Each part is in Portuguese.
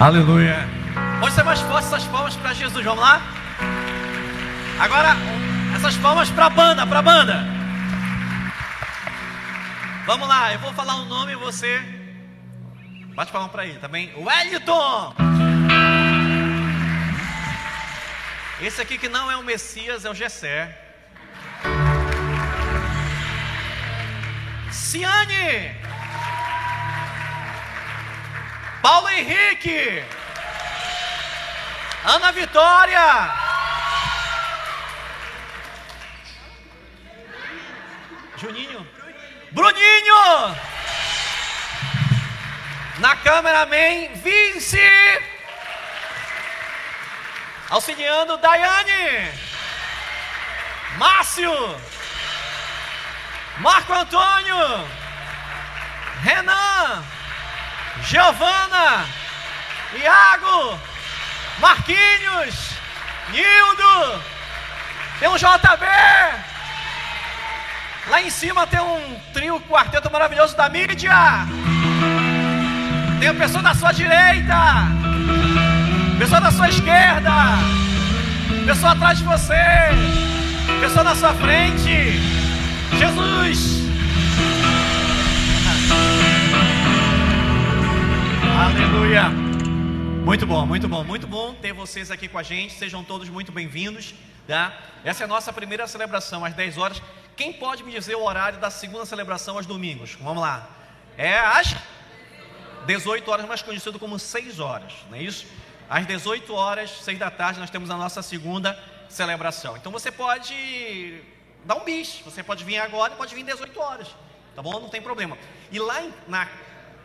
Aleluia. Pode ser mais forte essas palmas para Jesus, vamos lá? Agora, essas palmas para a banda, para a banda. Vamos lá, eu vou falar um nome e você bate palma para ele, tá bem? Wellington! Esse aqui que não é o Messias, é o Gessé. Ciane! Paulo Henrique! Ana Vitória! Juninho? Bruninho! Na câmera, amém. Vince! Auxiliando Daiane. Márcio. Marco Antônio. Renan. Giovana. Iago. Marquinhos. Nildo. Tem um JB. Lá em cima tem um trio, quarteto maravilhoso da mídia. Tem a pessoa da sua direita. Pessoa da sua esquerda. Pessoa atrás de você. Pessoa na sua frente. Jesus. Aleluia. Muito bom, muito bom, muito bom ter vocês aqui com a gente. Sejam todos muito bem-vindos. Tá? Essa é a nossa primeira celebração, às 10 horas. Quem pode me dizer o horário da segunda celebração aos domingos? Vamos lá. É às 18 horas, mais conhecido como 6 horas, não é isso? Às 18 horas, 6 da tarde, nós temos a nossa segunda celebração. Então você pode dar um bis, você pode vir agora pode vir 18 horas, tá bom? Não tem problema. E lá na,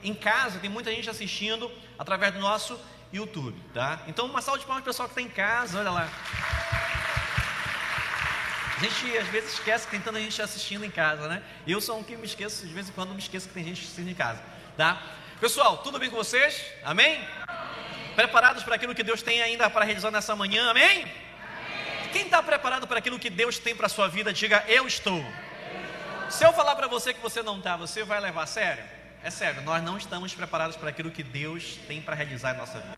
em casa tem muita gente assistindo através do nosso YouTube, tá? Então uma salva de palmas para o pessoal que está em casa, olha lá. A gente às vezes esquece que tem tanta gente assistindo em casa, né? Eu sou um que me esqueço, de vez em quando me esqueço que tem gente assistindo em casa, tá? Pessoal, tudo bem com vocês? Amém? Preparados para aquilo que Deus tem ainda para realizar nessa manhã? Amém? Amém. Quem está preparado para aquilo que Deus tem para a sua vida, diga eu estou. Se eu falar para você que você não está, você vai levar a sério? É sério, nós não estamos preparados para aquilo que Deus tem para realizar em nossa vida.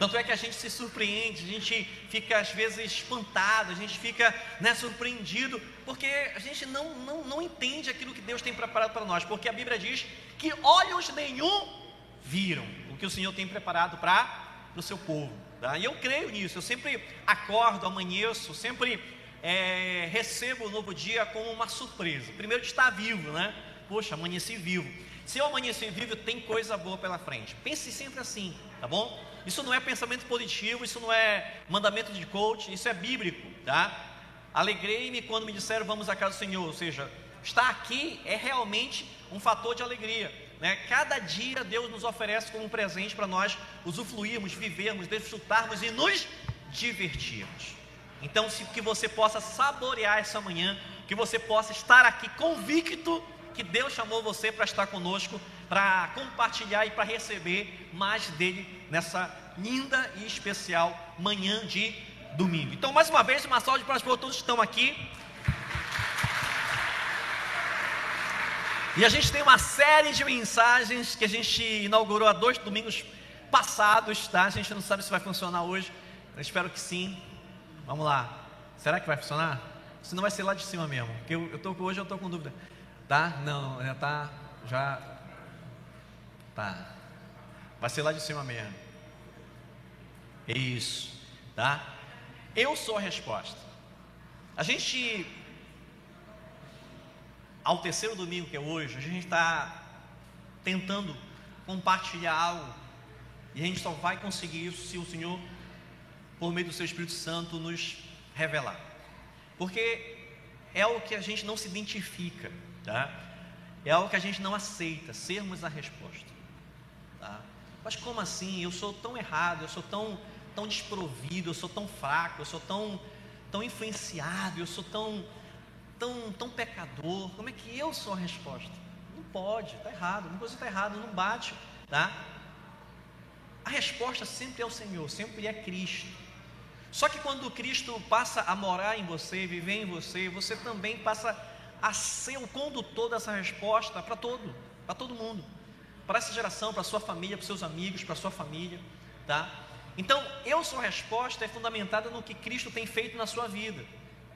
Tanto é que a gente se surpreende, a gente fica às vezes espantado, a gente fica né, surpreendido, porque a gente não, não, não entende aquilo que Deus tem preparado para nós, porque a Bíblia diz que olhos nenhum viram o que o Senhor tem preparado para o seu povo. Tá? E eu creio nisso, eu sempre acordo, amanheço, sempre é, recebo o novo dia como uma surpresa. Primeiro de estar vivo, né? Poxa, amanheci vivo. Se eu amanhecer vivo, tem coisa boa pela frente. Pense sempre assim, tá bom? Isso não é pensamento positivo, isso não é mandamento de coach, isso é bíblico, tá? Alegrei-me quando me disseram vamos à casa do Senhor, ou seja, estar aqui é realmente um fator de alegria. Né? Cada dia Deus nos oferece como um presente para nós usufruirmos, vivermos, desfrutarmos e nos divertirmos. Então, se, que você possa saborear essa manhã, que você possa estar aqui convicto que Deus chamou você para estar conosco, para compartilhar e para receber mais dele nessa linda e especial manhã de domingo. Então, mais uma vez, uma salva de palmas para todos que estão aqui. E a gente tem uma série de mensagens que a gente inaugurou há dois domingos passados, tá? A gente não sabe se vai funcionar hoje. Eu espero que sim. Vamos lá. Será que vai funcionar? Se não vai ser lá de cima mesmo. Porque eu, eu tô, hoje eu estou com dúvida. Tá? Não, já tá. Já. Tá. Vai ser lá de cima mesmo. Isso. Tá? Eu sou a resposta. A gente ao terceiro domingo que é hoje, a gente está tentando compartilhar algo e a gente só vai conseguir isso se o Senhor, por meio do Seu Espírito Santo, nos revelar, porque é algo que a gente não se identifica, tá? É algo que a gente não aceita, sermos a resposta, tá? Mas como assim? Eu sou tão errado, eu sou tão, tão desprovido, eu sou tão fraco, eu sou tão, tão influenciado, eu sou tão tão, tão pecador, como é que eu sou a resposta? Não pode, está errado, uma coisa está errada, não bate, tá? A resposta sempre é o Senhor, sempre é Cristo. Só que quando Cristo passa a morar em você, viver em você, você também passa a ser o condutor dessa resposta para todo, para todo mundo, para essa geração, para sua família, para seus amigos, para sua família, tá? Então, eu sua resposta é fundamentada no que Cristo tem feito na sua vida,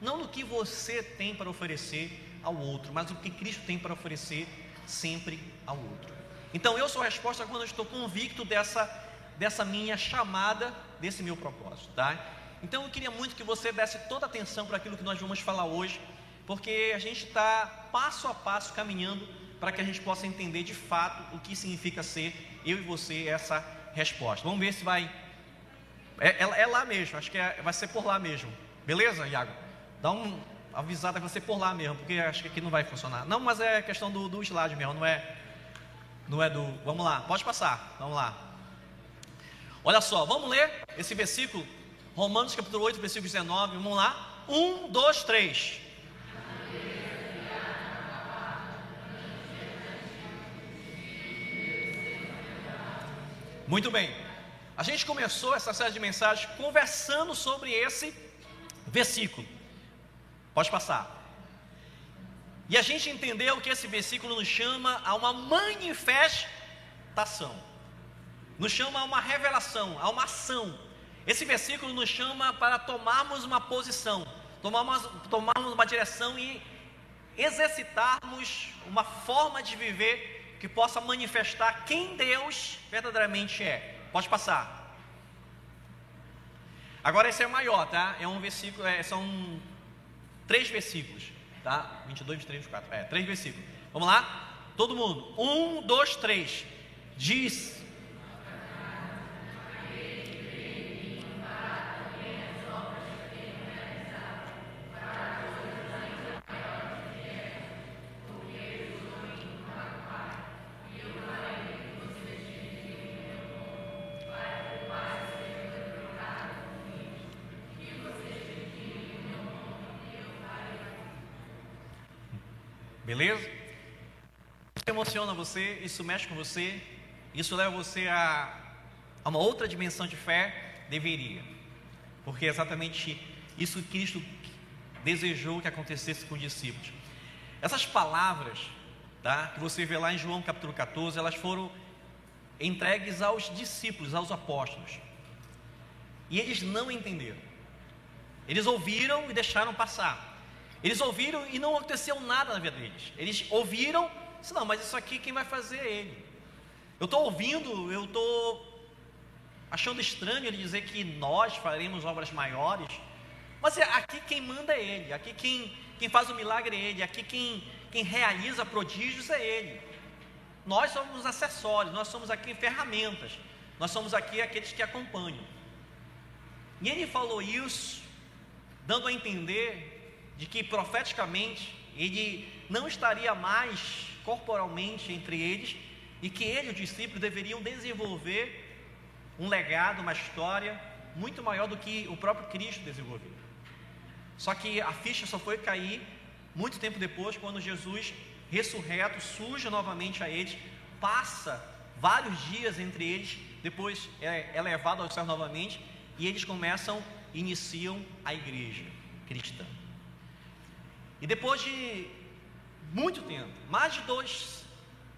não no que você tem para oferecer ao outro, mas o que Cristo tem para oferecer sempre ao outro. Então, eu sou a resposta quando eu estou convicto dessa, dessa minha chamada, desse meu propósito, tá? Então, eu queria muito que você desse toda a atenção para aquilo que nós vamos falar hoje, porque a gente está passo a passo caminhando para que a gente possa entender de fato o que significa ser eu e você essa resposta. Vamos ver se vai. É, é, é lá mesmo, acho que é, vai ser por lá mesmo. Beleza, Iago? Dá um avisada que vai ser por lá mesmo, porque acho que aqui não vai funcionar. Não, mas é questão do, do slide mesmo, não é, não é do. Vamos lá, pode passar, vamos lá. Olha só, vamos ler esse versículo, Romanos capítulo 8, versículo 19, vamos lá. Um, dois, três. Muito bem. A gente começou essa série de mensagens conversando sobre esse versículo. Pode passar. E a gente entendeu que esse versículo nos chama a uma manifestação, nos chama a uma revelação, a uma ação. Esse versículo nos chama para tomarmos uma posição, tomarmos, tomarmos uma direção e exercitarmos uma forma de viver que possa manifestar quem Deus verdadeiramente é. Pode passar. Agora esse é o maior, tá? É um versículo, é, são três versículos, tá? 22, 23, 24. É, três versículos. Vamos lá? Todo mundo. Um, dois, três. Diz Beleza? Isso emociona você, isso mexe com você, isso leva você a, a uma outra dimensão de fé? Deveria. Porque é exatamente isso que Cristo desejou que acontecesse com os discípulos. Essas palavras, tá, que você vê lá em João capítulo 14, elas foram entregues aos discípulos, aos apóstolos. E eles não entenderam. Eles ouviram e deixaram passar. Eles ouviram e não aconteceu nada na vida deles. Eles ouviram, disse, não, mas isso aqui quem vai fazer é ele. Eu estou ouvindo, eu estou achando estranho ele dizer que nós faremos obras maiores. Mas é, aqui quem manda é ele, aqui quem, quem faz o milagre é ele, aqui quem, quem realiza prodígios é ele. Nós somos acessórios, nós somos aqui ferramentas, nós somos aqui aqueles que acompanham. E ele falou isso, dando a entender de que profeticamente ele não estaria mais corporalmente entre eles e que ele e os discípulos deveriam desenvolver um legado, uma história muito maior do que o próprio Cristo desenvolveu. Só que a ficha só foi cair muito tempo depois, quando Jesus, ressurreto, surge novamente a eles, passa vários dias entre eles, depois é levado ao céu novamente, e eles começam, iniciam a igreja cristã. E depois de muito tempo, mais de dois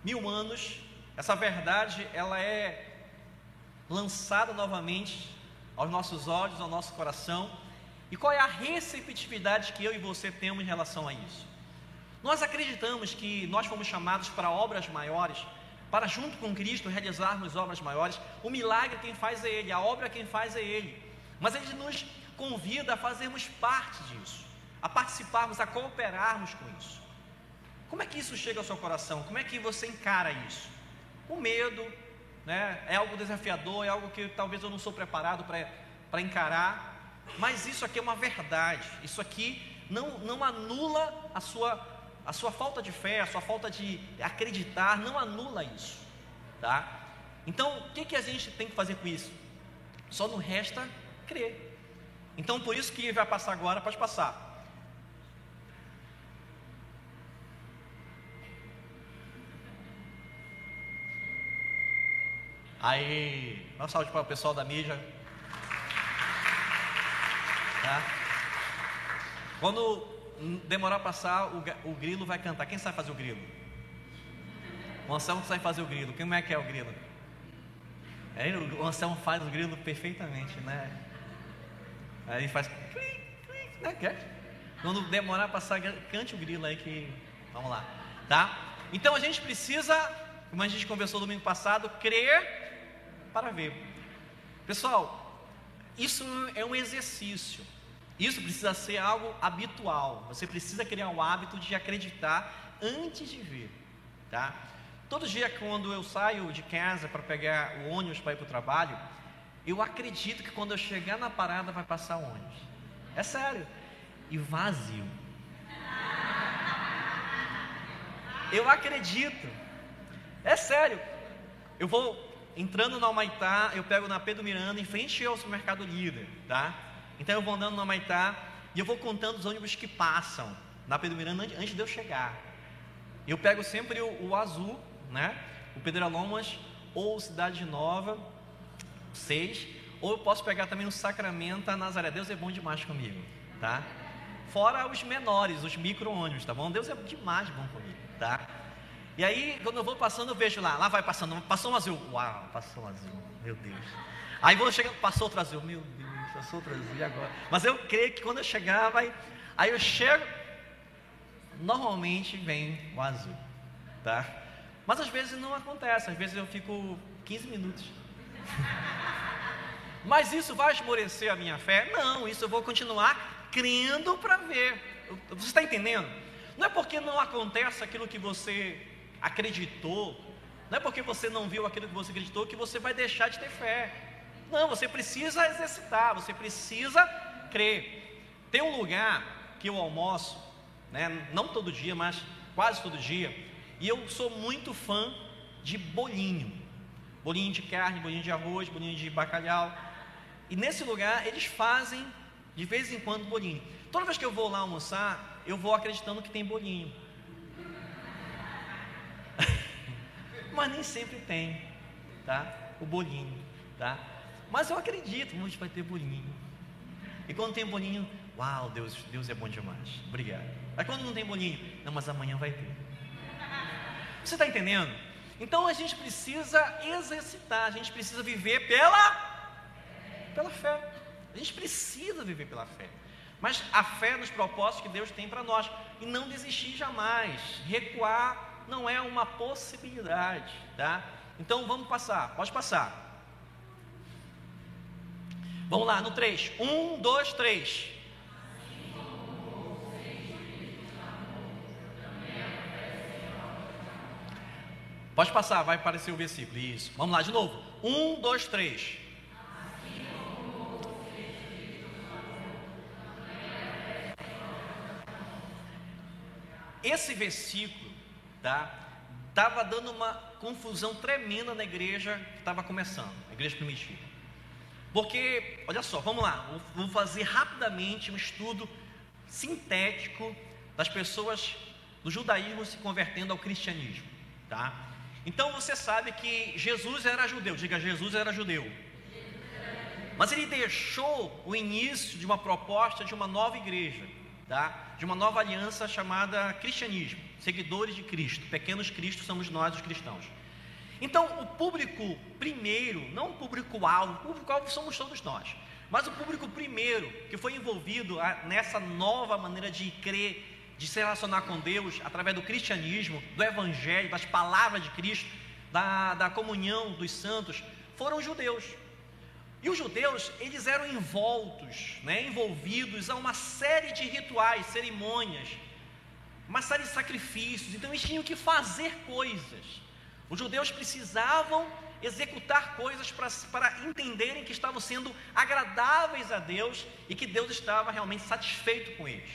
mil anos, essa verdade ela é lançada novamente aos nossos olhos, ao nosso coração. E qual é a receptividade que eu e você temos em relação a isso? Nós acreditamos que nós fomos chamados para obras maiores, para junto com Cristo realizarmos obras maiores. O milagre quem faz é Ele, a obra quem faz é Ele. Mas Ele nos convida a fazermos parte disso a participarmos, a cooperarmos com isso. Como é que isso chega ao seu coração? Como é que você encara isso? O medo, né? É algo desafiador, é algo que talvez eu não sou preparado para encarar, mas isso aqui é uma verdade. Isso aqui não, não anula a sua, a sua falta de fé, a sua falta de acreditar, não anula isso, tá? Então, o que, que a gente tem que fazer com isso? Só não resta crer. Então, por isso que vai passar agora, pode passar. Aí, uma salve para o pessoal da mídia. Tá? Quando demorar a passar, o, o, grilo vai cantar. Quem sabe fazer o grilo? O Anselmo sabe fazer o grilo. Quem é que é o grilo? Aí o Anselmo faz o grilo perfeitamente, né? Aí faz né? Quando demorar a passar, cante o grilo aí que. Vamos lá, tá? Então a gente precisa, como a gente conversou domingo passado, crer para ver. Pessoal, isso é um exercício. Isso precisa ser algo habitual. Você precisa criar o hábito de acreditar antes de ver, tá? Todo dia quando eu saio de casa para pegar o ônibus para ir para o trabalho, eu acredito que quando eu chegar na parada vai passar ônibus. É sério. E vazio. Eu acredito. É sério. Eu vou entrando no Almaitá, eu pego na Pedro Miranda, em frente ao supermercado líder, tá? Então eu vou andando no Amaitá e eu vou contando os ônibus que passam na Pedro Miranda antes de eu chegar. Eu pego sempre o, o azul, né? O Pedro Lomas ou Cidade Nova, seis, ou eu posso pegar também o Sacramento, a Nazaré. Deus é bom demais comigo, tá? Fora os menores, os micro-ônibus, tá bom? Deus é demais bom comigo, tá? E aí, quando eu vou passando, eu vejo lá, lá vai passando, passou um azul, uau, passou um azul, meu Deus. Aí vou chegando, passou outro azul, meu Deus eu sou transir agora. Mas eu creio que quando eu chegar, vai. Aí eu chego, normalmente vem o azul, tá? Mas às vezes não acontece, às vezes eu fico 15 minutos. Mas isso vai esmorecer a minha fé? Não, isso eu vou continuar crendo para ver. Você está entendendo? Não é porque não acontece aquilo que você acreditou, não é porque você não viu aquilo que você acreditou que você vai deixar de ter fé. Não, você precisa exercitar, você precisa crer. Tem um lugar que eu almoço, né, não todo dia, mas quase todo dia, e eu sou muito fã de bolinho. Bolinho de carne, bolinho de arroz, bolinho de bacalhau. E nesse lugar eles fazem de vez em quando bolinho. Toda vez que eu vou lá almoçar, eu vou acreditando que tem bolinho. Mas nem sempre tem, tá? O bolinho, tá? Mas eu acredito, hoje vai ter bolinho. E quando tem bolinho, uau, Deus, Deus é bom demais. Obrigado. Mas quando não tem bolinho, não, mas amanhã vai ter. Você está entendendo? Então a gente precisa exercitar, a gente precisa viver pela, pela fé. A gente precisa viver pela fé. Mas a fé nos propósitos que Deus tem para nós. E não desistir jamais. Recuar não é uma possibilidade. Tá? Então vamos passar. Pode passar. Vamos lá, no 3. 1, 2, 3. Pode passar, vai aparecer o versículo. Isso. Vamos lá de novo. 1, 2, 3. Esse versículo, tá? Estava dando uma confusão tremenda na igreja que estava começando, a igreja primitiva. Porque, olha só, vamos lá, vou fazer rapidamente um estudo sintético das pessoas do judaísmo se convertendo ao cristianismo, tá? Então você sabe que Jesus era judeu, diga Jesus era judeu. Mas ele deixou o início de uma proposta de uma nova igreja, tá? De uma nova aliança chamada cristianismo, seguidores de Cristo, pequenos cristos somos nós os cristãos. Então, o público primeiro, não o público-alvo, o público-alvo somos todos nós, mas o público primeiro que foi envolvido nessa nova maneira de crer, de se relacionar com Deus através do cristianismo, do evangelho, das palavras de Cristo, da, da comunhão dos santos, foram os judeus. E os judeus, eles eram envoltos, né, envolvidos a uma série de rituais, cerimônias, uma série de sacrifícios, então eles tinham que fazer coisas. Os judeus precisavam executar coisas para, para entenderem que estavam sendo agradáveis a Deus e que Deus estava realmente satisfeito com eles.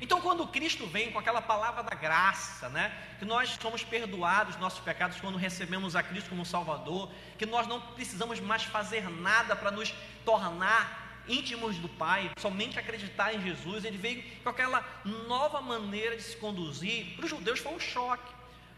Então, quando Cristo vem com aquela palavra da graça, né, que nós somos perdoados dos nossos pecados quando recebemos a Cristo como Salvador, que nós não precisamos mais fazer nada para nos tornar íntimos do Pai, somente acreditar em Jesus, ele veio com aquela nova maneira de se conduzir. Para os judeus foi um choque.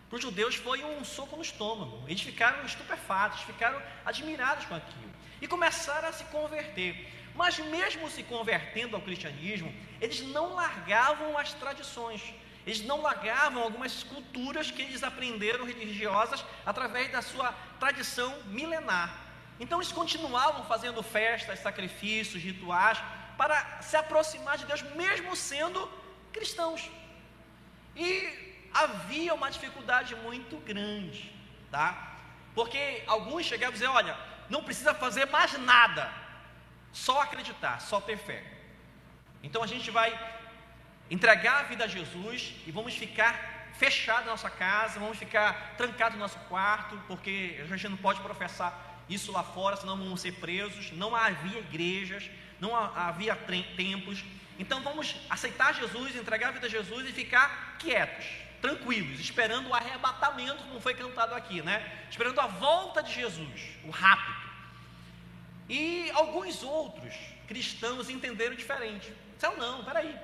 Para os judeus foi um soco no estômago. Eles ficaram estupefatos, ficaram admirados com aquilo e começaram a se converter. Mas mesmo se convertendo ao cristianismo, eles não largavam as tradições. Eles não largavam algumas culturas que eles aprenderam religiosas através da sua tradição milenar. Então eles continuavam fazendo festas, sacrifícios, rituais, para se aproximar de Deus, mesmo sendo cristãos. E havia uma dificuldade muito grande, tá? Porque alguns chegavam a dizer: olha, não precisa fazer mais nada, só acreditar, só ter fé. Então a gente vai entregar a vida a Jesus e vamos ficar fechados na nossa casa, vamos ficar trancados no nosso quarto, porque a gente não pode professar isso lá fora, senão vamos ser presos. Não havia igrejas, não havia templos. Então vamos aceitar Jesus, entregar a vida a Jesus e ficar quietos, tranquilos, esperando o arrebatamento, como foi cantado aqui, né? Esperando a volta de Jesus, o rápido. E alguns outros cristãos entenderam diferente. Disseram, não, peraí.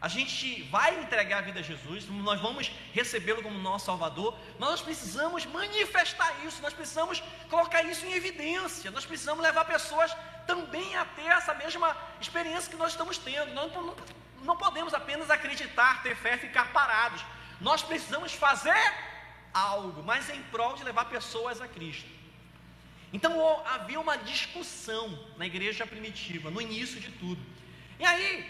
A gente vai entregar a vida a Jesus, nós vamos recebê-lo como nosso Salvador, mas nós precisamos manifestar isso, nós precisamos colocar isso em evidência, nós precisamos levar pessoas também a ter essa mesma experiência que nós estamos tendo. Nós não, não podemos apenas acreditar, ter fé e ficar parados. Nós precisamos fazer algo, mas em prol de levar pessoas a Cristo. Então havia uma discussão na igreja primitiva, no início de tudo. E aí,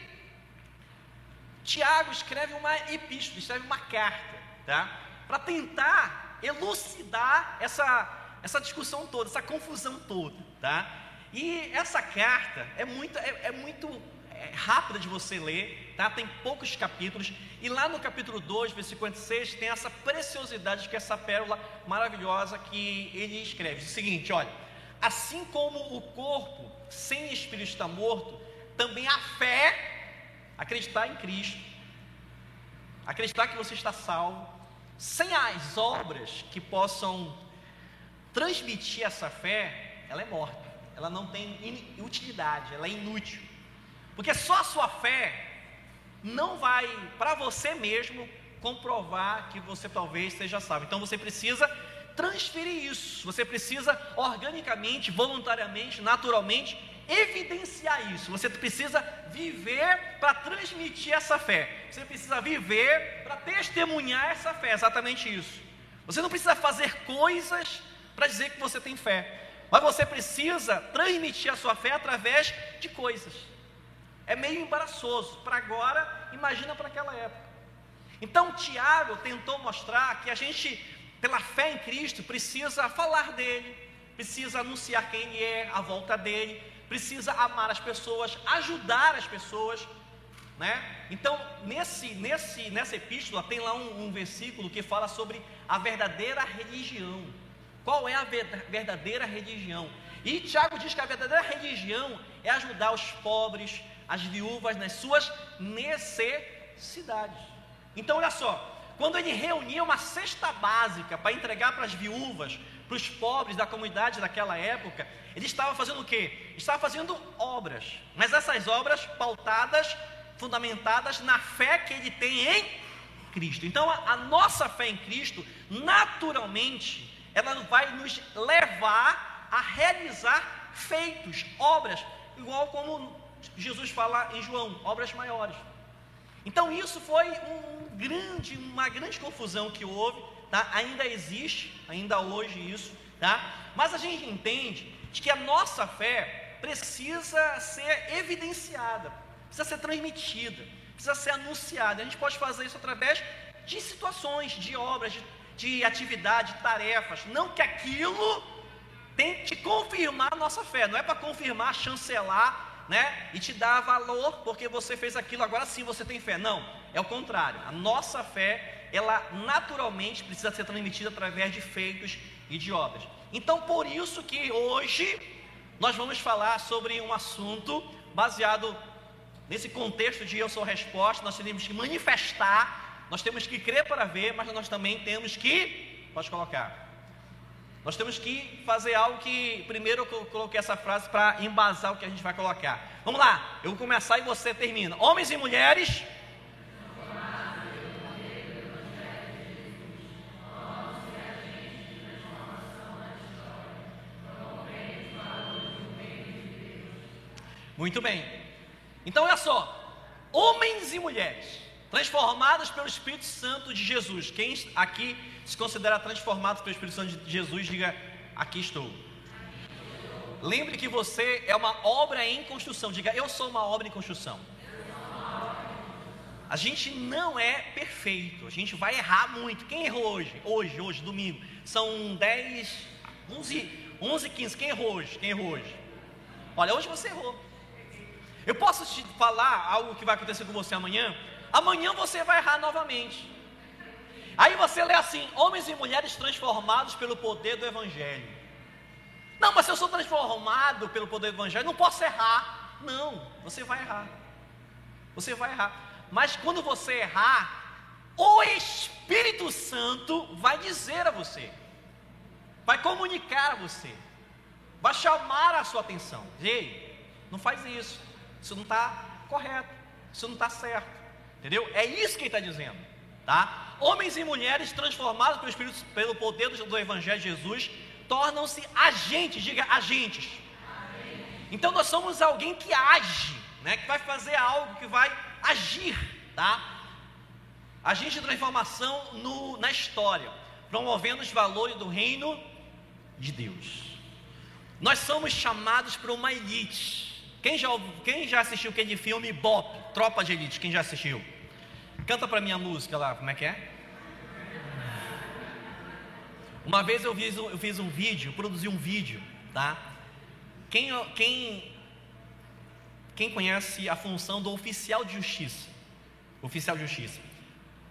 Tiago escreve uma epístola, escreve uma carta, tá? Para tentar elucidar essa, essa discussão toda, essa confusão toda, tá? E essa carta é muito, é, é muito é, rápida de você ler, tá? tem poucos capítulos, e lá no capítulo 2, versículo 56, tem essa preciosidade que essa pérola maravilhosa que ele escreve. O seguinte: olha, assim como o corpo sem espírito está morto, também a fé, acreditar em Cristo, acreditar que você está salvo, sem as obras que possam transmitir essa fé, ela é morta ela não tem utilidade, ela é inútil. Porque só a sua fé não vai, para você mesmo, comprovar que você talvez seja salvo. Então você precisa transferir isso, você precisa organicamente, voluntariamente, naturalmente, evidenciar isso. Você precisa viver para transmitir essa fé. Você precisa viver para testemunhar essa fé, exatamente isso. Você não precisa fazer coisas para dizer que você tem fé. Mas você precisa transmitir a sua fé através de coisas. É meio embaraçoso. Para agora, imagina para aquela época. Então, Tiago tentou mostrar que a gente, pela fé em Cristo, precisa falar dele, precisa anunciar quem ele é, a volta dele, precisa amar as pessoas, ajudar as pessoas. Né? Então, nesse, nesse, nessa epístola, tem lá um, um versículo que fala sobre a verdadeira religião. Qual é a verdadeira religião? E Tiago diz que a verdadeira religião é ajudar os pobres, as viúvas nas suas necessidades. Então, olha só, quando ele reunia uma cesta básica para entregar para as viúvas, para os pobres da comunidade daquela época, ele estava fazendo o quê? Estava fazendo obras, mas essas obras pautadas, fundamentadas na fé que ele tem em Cristo. Então, a, a nossa fé em Cristo, naturalmente, ela vai nos levar a realizar feitos, obras, igual como Jesus fala em João, obras maiores. Então isso foi um grande, uma grande confusão que houve, tá? Ainda existe, ainda hoje isso, tá? Mas a gente entende de que a nossa fé precisa ser evidenciada, precisa ser transmitida, precisa ser anunciada. A gente pode fazer isso através de situações, de obras, de de atividade, de tarefas, não que aquilo tente confirmar a nossa fé, não é para confirmar, chancelar, né? E te dar valor porque você fez aquilo, agora sim você tem fé. Não, é o contrário. A nossa fé, ela naturalmente precisa ser transmitida através de feitos e de obras. Então, por isso que hoje nós vamos falar sobre um assunto baseado nesse contexto de eu sou resposta, nós temos que manifestar nós temos que crer para ver, mas nós também temos que, pode colocar. Nós temos que fazer algo que, primeiro eu coloquei essa frase para embasar o que a gente vai colocar. Vamos lá, eu vou começar e você termina. Homens e mulheres. Muito bem. Então olha só, homens e mulheres transformadas pelo Espírito Santo de Jesus. Quem aqui se considera transformado pelo Espírito Santo de Jesus, diga: Aqui estou. Lembre que você é uma obra em construção. Diga, eu sou uma obra em construção. A gente não é perfeito, a gente vai errar muito. Quem errou hoje? Hoje, hoje, domingo. São 10, 11, 11, 15. Quem errou hoje? Quem errou hoje? Olha, hoje você errou. Eu posso te falar algo que vai acontecer com você amanhã? Amanhã você vai errar novamente. Aí você lê assim: homens e mulheres transformados pelo poder do Evangelho. Não, mas se eu sou transformado pelo poder do Evangelho, não posso errar. Não, você vai errar. Você vai errar. Mas quando você errar, o Espírito Santo vai dizer a você, vai comunicar a você, vai chamar a sua atenção. Ei, não faz isso. Isso não está correto. Isso não está certo. Entendeu? É isso que ele está dizendo. Tá? Homens e mulheres transformados pelo Espírito, pelo poder do, Evangelho de Jesus, tornam-se agentes, diga agentes. Então nós somos alguém que age, né? que vai fazer algo, que vai agir, tá? Agente de transformação no, na história, promovendo os valores do reino de Deus. Nós somos chamados para uma elite. Quem já, quem já assistiu aquele filme Bop, Tropa de Elite? Quem já assistiu? Canta para mim a música lá, como é que é? Uma vez eu fiz, eu fiz um vídeo, produzi um vídeo, tá? Quem, quem, quem conhece a função do oficial de justiça? Oficial de justiça.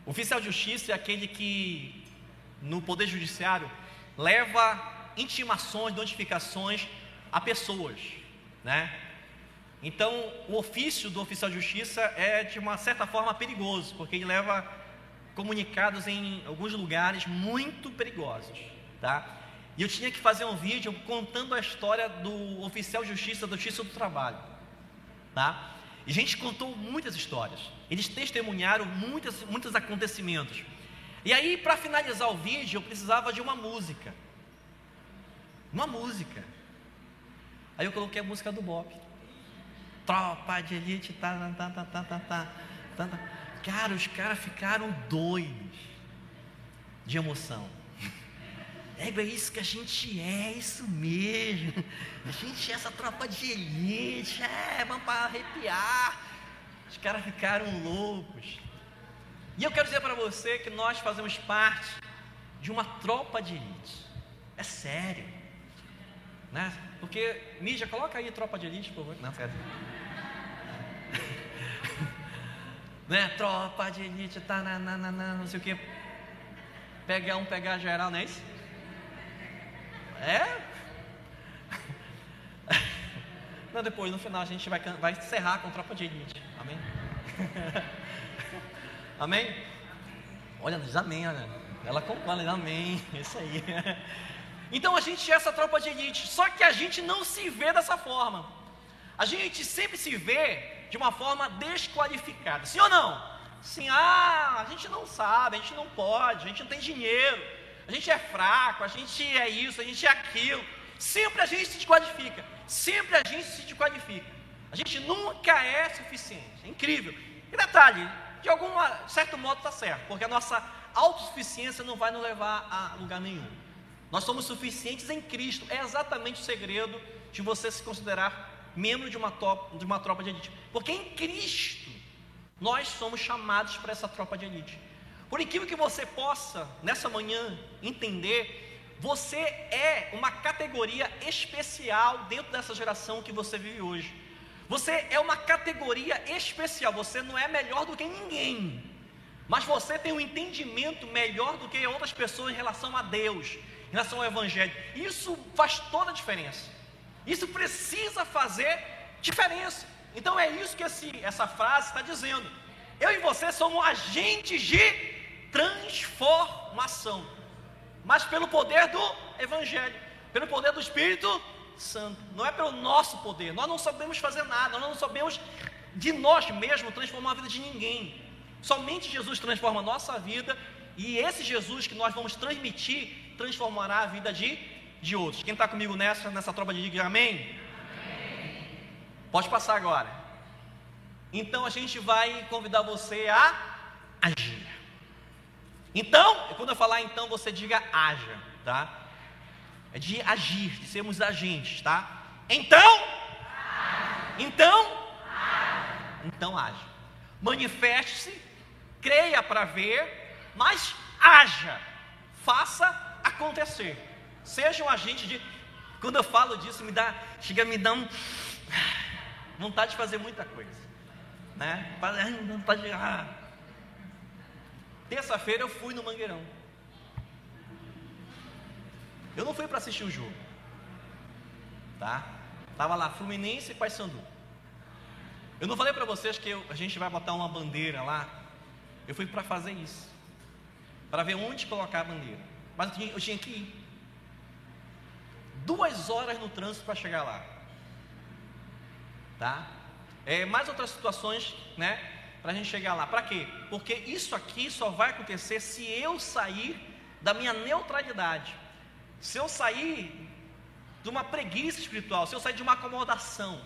Oficial de justiça é aquele que, no Poder Judiciário, leva intimações, notificações a pessoas, né? Então, o ofício do oficial de justiça é, de uma certa forma, perigoso, porque ele leva comunicados em alguns lugares muito perigosos, tá? E eu tinha que fazer um vídeo contando a história do oficial de justiça da Justiça do Trabalho, tá? E a gente contou muitas histórias. Eles testemunharam muitos, muitos acontecimentos. E aí, para finalizar o vídeo, eu precisava de uma música. Uma música. Aí eu coloquei a música do Bob tropa de elite, tá, tá, tá, tá, tá, tá, tá, tá. Cara, os caras ficaram doidos de emoção. É, é isso que a gente é, é isso mesmo. A gente é essa tropa de elite, é, vamos para arrepiar. Os caras ficaram loucos. E eu quero dizer para você que nós fazemos parte de uma tropa de elite. É sério. Né? Porque, mídia, coloca aí tropa de elite, por favor. Não, sério. Né? Tropa de elite, tá, na, na, na, não sei o que. Pegar um, pegar geral, não é isso? É? Não, depois, no final, a gente vai, vai encerrar com tropa de elite. Amém? amém? Olha, diz amém, olha. Ela concorda, amém. Isso aí. Então a gente é essa tropa de elite, só que a gente não se vê dessa forma. A gente sempre se vê de uma forma desqualificada. Sim ou não? Sim, ah, a gente não sabe, a gente não pode, a gente não tem dinheiro, a gente é fraco, a gente é isso, a gente é aquilo. Sempre a gente se desqualifica, sempre a gente se desqualifica. A gente nunca é suficiente, é incrível. E detalhe, de algum certo modo está certo, porque a nossa autossuficiência não vai nos levar a lugar nenhum. Nós somos suficientes em Cristo, é exatamente o segredo de você se considerar membro de uma, top, de uma tropa de elite. Porque em Cristo nós somos chamados para essa tropa de elite. Por incrível que você possa, nessa manhã, entender, você é uma categoria especial dentro dessa geração que você vive hoje. Você é uma categoria especial, você não é melhor do que ninguém, mas você tem um entendimento melhor do que outras pessoas em relação a Deus, em relação ao Evangelho. Isso faz toda a diferença. Isso precisa fazer diferença. Então é isso que esse, essa frase está dizendo. Eu e você somos agentes de transformação, mas pelo poder do Evangelho, pelo poder do Espírito Santo, não é pelo nosso poder. Nós não sabemos fazer nada, nós não sabemos de nós mesmos transformar a vida de ninguém. Somente Jesus transforma a nossa vida e esse Jesus que nós vamos transmitir transformará a vida de de outros. Quem está comigo nessa, nessa tropa de diga amém? Pode passar agora. Então a gente vai convidar você a agir. Então, quando eu falar então, você diga haja, tá? É de agir, de sermos agentes, tá? Então, então, então age. Manifeste-se, creia para ver, mas haja. Faça acontecer. Seja um agente de. Quando eu falo disso, me dá, chega a me dar um vontade de fazer muita coisa, né? Vontade de, ah. Terça-feira eu fui no Mangueirão. Eu não fui para assistir o jogo, tá? Tava lá Fluminense e Paysandu. Eu não falei para vocês que eu, a gente vai botar uma bandeira lá. Eu fui para fazer isso, para ver onde colocar a bandeira. Mas eu tinha, eu tinha que ir. Duas horas no trânsito para chegar lá. Tá? É, mais outras situações, né? Para a gente chegar lá. Para quê? Porque isso aqui só vai acontecer se eu sair da minha neutralidade. Se eu sair de uma preguiça espiritual, se eu sair de uma acomodação.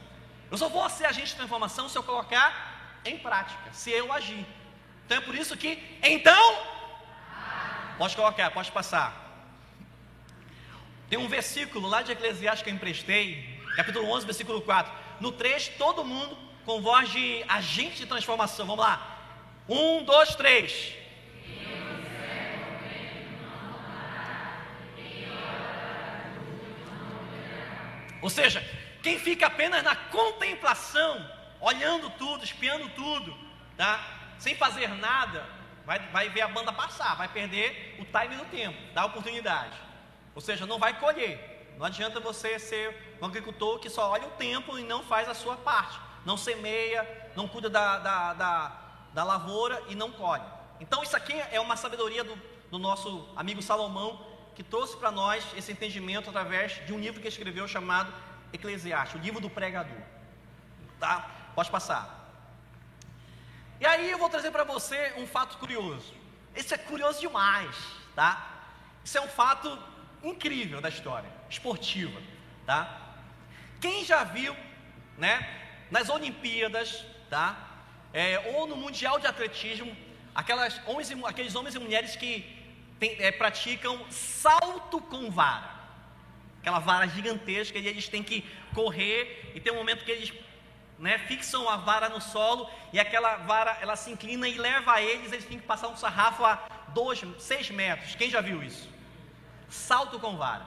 Eu só vou ser agente de transformação se eu colocar em prática, se eu agir. Então é por isso que, então, pode colocar, pode passar. Tem um versículo lá de Eclesiastes que eu emprestei, capítulo 11, versículo 4. No 3, todo mundo com voz de agente de transformação. Vamos lá. Um, dois, três. Ou seja, quem fica apenas na contemplação, olhando tudo, espiando tudo, tá? sem fazer nada, vai, vai ver a banda passar, vai perder o time do tempo, da oportunidade. Ou seja, não vai colher. Não adianta você ser um agricultor que só olha o tempo e não faz a sua parte. Não semeia, não cuida da, da, da, da lavoura e não colhe. Então, isso aqui é uma sabedoria do, do nosso amigo Salomão, que trouxe para nós esse entendimento através de um livro que escreveu chamado Eclesiastes, o livro do pregador. Tá? Pode passar. E aí eu vou trazer para você um fato curioso. Esse é curioso demais, tá? Isso é um fato incrível da história, esportiva, tá? Quem já viu, né, nas Olimpíadas, tá? É, ou no Mundial de Atletismo, aquelas homens e, aqueles homens e mulheres que tem, é, praticam salto com vara. Aquela vara gigantesca e eles têm que correr e tem um momento que eles né, fixam a vara no solo e aquela vara ela se inclina e leva a eles, eles têm que passar um sarrafo a 2, 6 metros. Quem já viu isso? Salto com vara.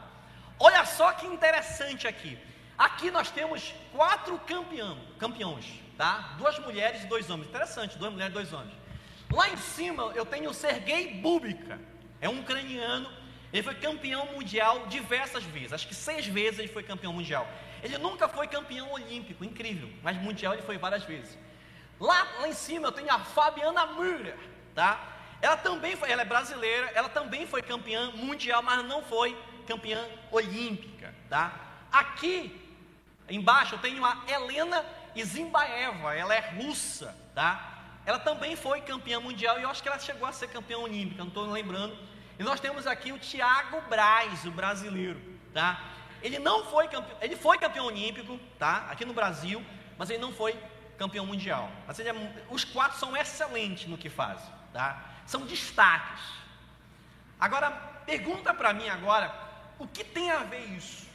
Olha só que interessante aqui. Aqui nós temos quatro campeão, campeões, tá? Duas mulheres e dois homens. Interessante, duas mulheres e dois homens. Lá em cima eu tenho o Sergei Bubika. É um ucraniano, ele foi campeão mundial diversas vezes, acho que seis vezes ele foi campeão mundial. Ele nunca foi campeão olímpico, incrível, mas mundial ele foi várias vezes. Lá, lá em cima eu tenho a Fabiana Müller, tá? Ela também foi, ela é brasileira, ela também foi campeã mundial, mas não foi campeã olímpica, tá? Aqui embaixo eu tenho a Helena Zimbaeva, ela é russa, tá? Ela também foi campeã mundial e eu acho que ela chegou a ser campeã olímpica, não estou lembrando. E nós temos aqui o Thiago Braz, o brasileiro, tá? Ele não foi campeão, ele foi campeão olímpico, tá? Aqui no Brasil, mas ele não foi campeão mundial. Mas é, os quatro são excelentes no que fazem, tá? São destaques. Agora, pergunta para mim agora, o que tem a ver isso?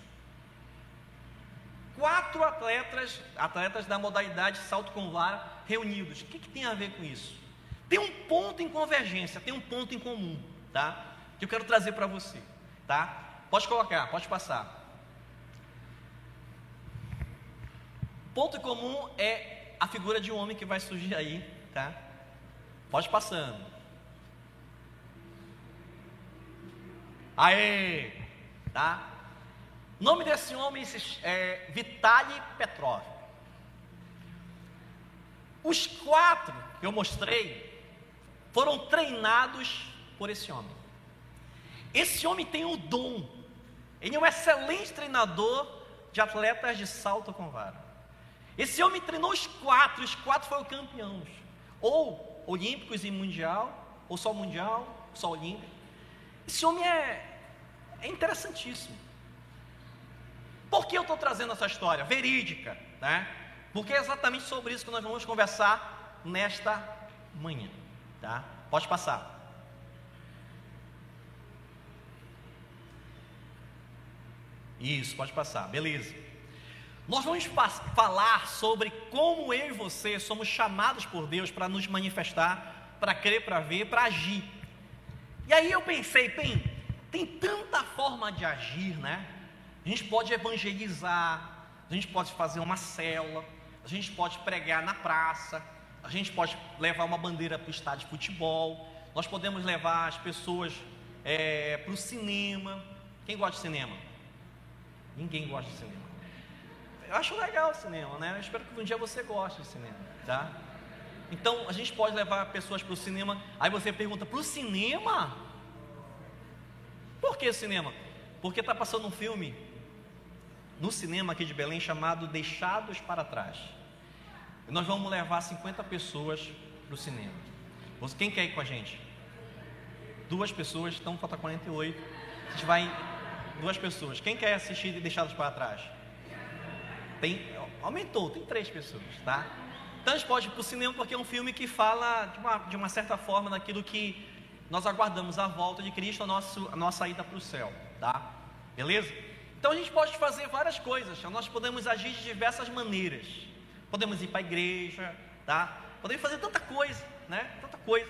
Quatro atletas, atletas da modalidade salto com vara, reunidos. O que, que tem a ver com isso? Tem um ponto em convergência, tem um ponto em comum, tá? Que eu quero trazer para você, tá? Pode colocar, pode passar. Ponto comum é a figura de um homem que vai surgir aí, tá? Pode passando. Aê, tá? O nome desse homem é Vitaly Petrov. Os quatro que eu mostrei foram treinados por esse homem. Esse homem tem o dom, ele é um excelente treinador de atletas de salto com vara. Esse homem treinou os quatro, os quatro foram campeões, ou olímpicos e mundial, ou só mundial, só olímpico. Esse homem é, é interessantíssimo. Por que eu estou trazendo essa história? Verídica, né? Porque é exatamente sobre isso que nós vamos conversar nesta manhã, tá? Pode passar. Isso, pode passar, beleza. Nós vamos falar sobre como eu e você somos chamados por Deus para nos manifestar, para crer, para ver, para agir. E aí eu pensei, bem, tem tanta forma de agir, né? A gente pode evangelizar, a gente pode fazer uma célula, a gente pode pregar na praça, a gente pode levar uma bandeira para o estádio de futebol, nós podemos levar as pessoas é, para o cinema. Quem gosta de cinema? Ninguém gosta de cinema. Eu acho legal o cinema, né? Eu espero que um dia você goste de cinema, tá? Então a gente pode levar pessoas para o cinema. Aí você pergunta: para o cinema? Por que cinema? Porque está passando um filme no cinema aqui de Belém chamado Deixados para Trás. E nós vamos levar 50 pessoas para o cinema. Quem quer ir com a gente? Duas pessoas, então falta 48. A gente vai. Duas pessoas. Quem quer assistir Deixados para Trás? Tem, aumentou, tem três pessoas, tá? Então a gente pode ir para o cinema porque é um filme que fala de uma, de uma certa forma daquilo que nós aguardamos a volta de Cristo, a, nosso, a nossa ida para o céu, tá? Beleza? Então a gente pode fazer várias coisas, nós podemos agir de diversas maneiras. Podemos ir para a igreja, tá? Podemos fazer tanta coisa, né? Tanta coisa.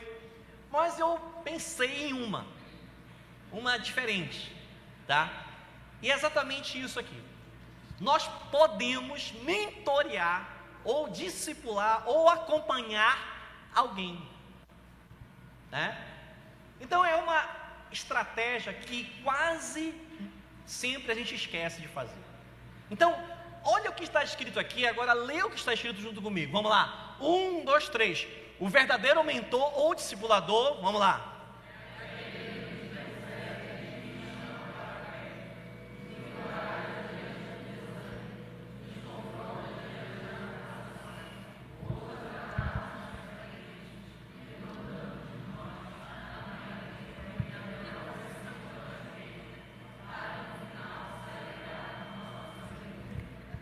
Mas eu pensei em uma, uma diferente, tá? E é exatamente isso aqui nós podemos mentorear, ou discipular, ou acompanhar alguém. Né? Então é uma estratégia que quase sempre a gente esquece de fazer. Então, olha o que está escrito aqui, agora lê o que está escrito junto comigo. Vamos lá. Um, dois, três. O verdadeiro mentor ou discipulador, vamos lá.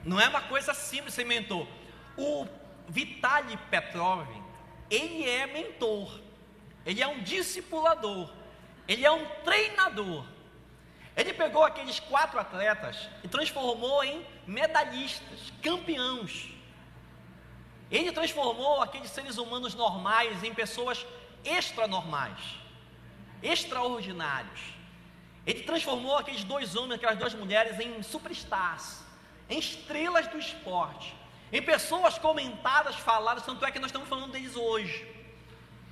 Não é uma coisa simples ser mentor. O Vitaly Petrov, ele é mentor. Ele é um discipulador. Ele é um treinador. Ele pegou aqueles quatro atletas e transformou em medalhistas, campeões. Ele transformou aqueles seres humanos normais em pessoas extranormais, extraordinários. Ele transformou aqueles dois homens, aquelas duas mulheres em superstars em estrelas do esporte, em pessoas comentadas, faladas, tanto é que nós estamos falando deles hoje.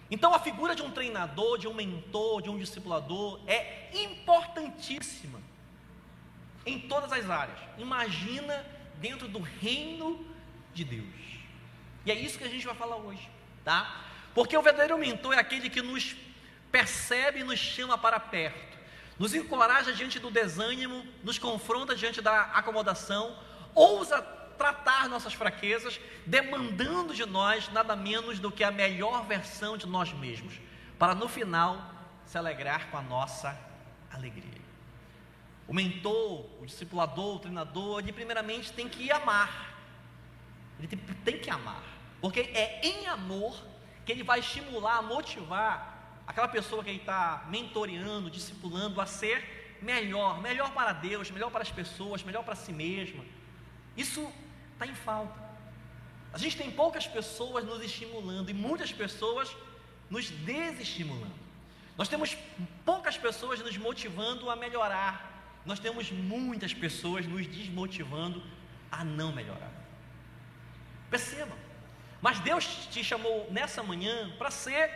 Então a figura de um treinador, de um mentor, de um discipulador é importantíssima em todas as áreas. Imagina dentro do reino de Deus. E é isso que a gente vai falar hoje, tá? Porque o verdadeiro mentor é aquele que nos percebe e nos chama para perto, nos encoraja diante do desânimo, nos confronta diante da acomodação, ousa tratar nossas fraquezas, demandando de nós nada menos do que a melhor versão de nós mesmos, para no final se alegrar com a nossa alegria. O mentor, o discipulador, o treinador, ele primeiramente tem que amar. Ele tem, tem que amar, porque é em amor que ele vai estimular, motivar aquela pessoa que ele está mentoreando, discipulando a ser melhor, melhor para Deus, melhor para as pessoas, melhor para si mesma isso está em falta. A gente tem poucas pessoas nos estimulando e muitas pessoas nos desestimulando. Nós temos poucas pessoas nos motivando a melhorar. Nós temos muitas pessoas nos desmotivando a não melhorar. Perceba. Mas Deus te chamou nessa manhã para ser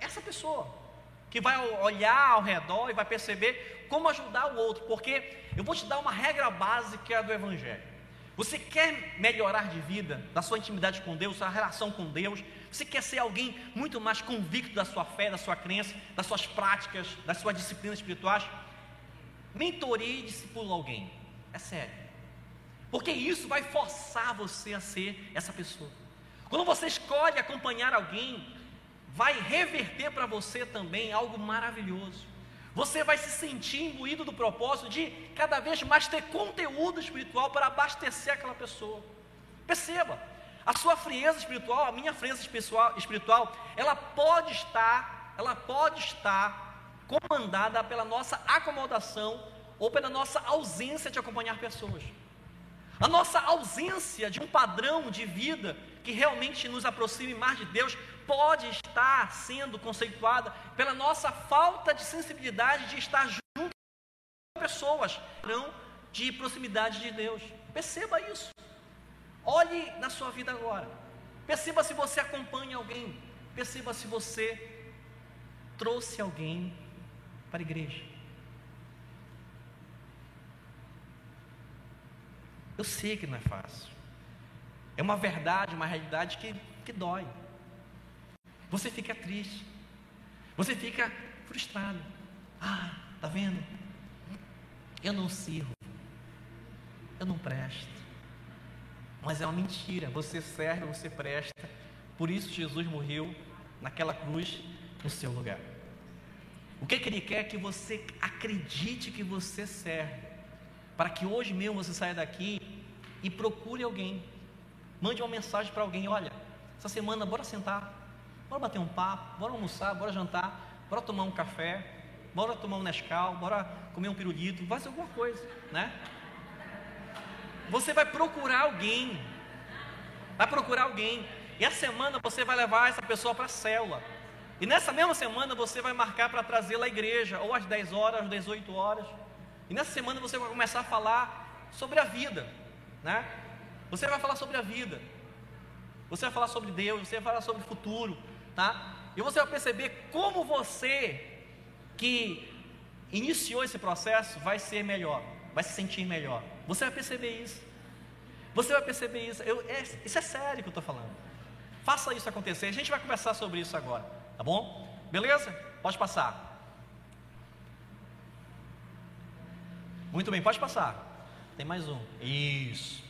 essa pessoa que vai olhar ao redor e vai perceber como ajudar o outro, porque eu vou te dar uma regra básica do Evangelho. Você quer melhorar de vida, da sua intimidade com Deus, sua relação com Deus? Você quer ser alguém muito mais convicto da sua fé, da sua crença, das suas práticas, das suas disciplinas espirituais? Mentorie e discipula alguém. É sério. Porque isso vai forçar você a ser essa pessoa. Quando você escolhe acompanhar alguém, vai reverter para você também algo maravilhoso. Você vai se sentir imbuído do propósito de cada vez mais ter conteúdo espiritual para abastecer aquela pessoa. Perceba, a sua frieza espiritual, a minha frieza espiritual, ela pode estar, ela pode estar comandada pela nossa acomodação ou pela nossa ausência de acompanhar pessoas. A nossa ausência de um padrão de vida que realmente nos aproxime mais de Deus pode estar sendo conceituada pela nossa falta de sensibilidade de estar junto com pessoas, padrão de proximidade de Deus. Perceba isso. Olhe na sua vida agora. Perceba se você acompanha alguém. Perceba se você trouxe alguém para a igreja. Eu sei que não é fácil. É uma verdade, uma realidade que, que dói. Você fica triste. Você fica frustrado. Ah, tá vendo? Eu não sirvo. Eu não presto. Mas é uma mentira. Você serve, você presta. Por isso Jesus morreu naquela cruz no seu lugar. O que, que ele quer é que você acredite que você serve para que hoje mesmo você saia daqui e procure alguém. Mande uma mensagem para alguém: olha, essa semana bora sentar, bora bater um papo, bora almoçar, bora jantar, bora tomar um café, bora tomar um Nescau, bora comer um pirulito, fazer alguma coisa, né? Você vai procurar alguém, vai procurar alguém, e a semana você vai levar essa pessoa para a célula. E nessa mesma semana você vai marcar para trazê-la à igreja, ou às 10 horas, às 18 horas. E nessa semana você vai começar a falar sobre a vida, né? Você vai falar sobre a vida. Você vai falar sobre Deus, você vai falar sobre o futuro, tá? E você vai perceber como você que iniciou esse processo vai ser melhor, vai se sentir melhor. Você vai perceber isso. Você vai perceber isso. Eu, é, isso é sério que eu estou falando. Faça isso acontecer. A gente vai conversar sobre isso agora, tá bom? Beleza? Pode passar. Muito bem, pode passar. Tem mais um. Isso.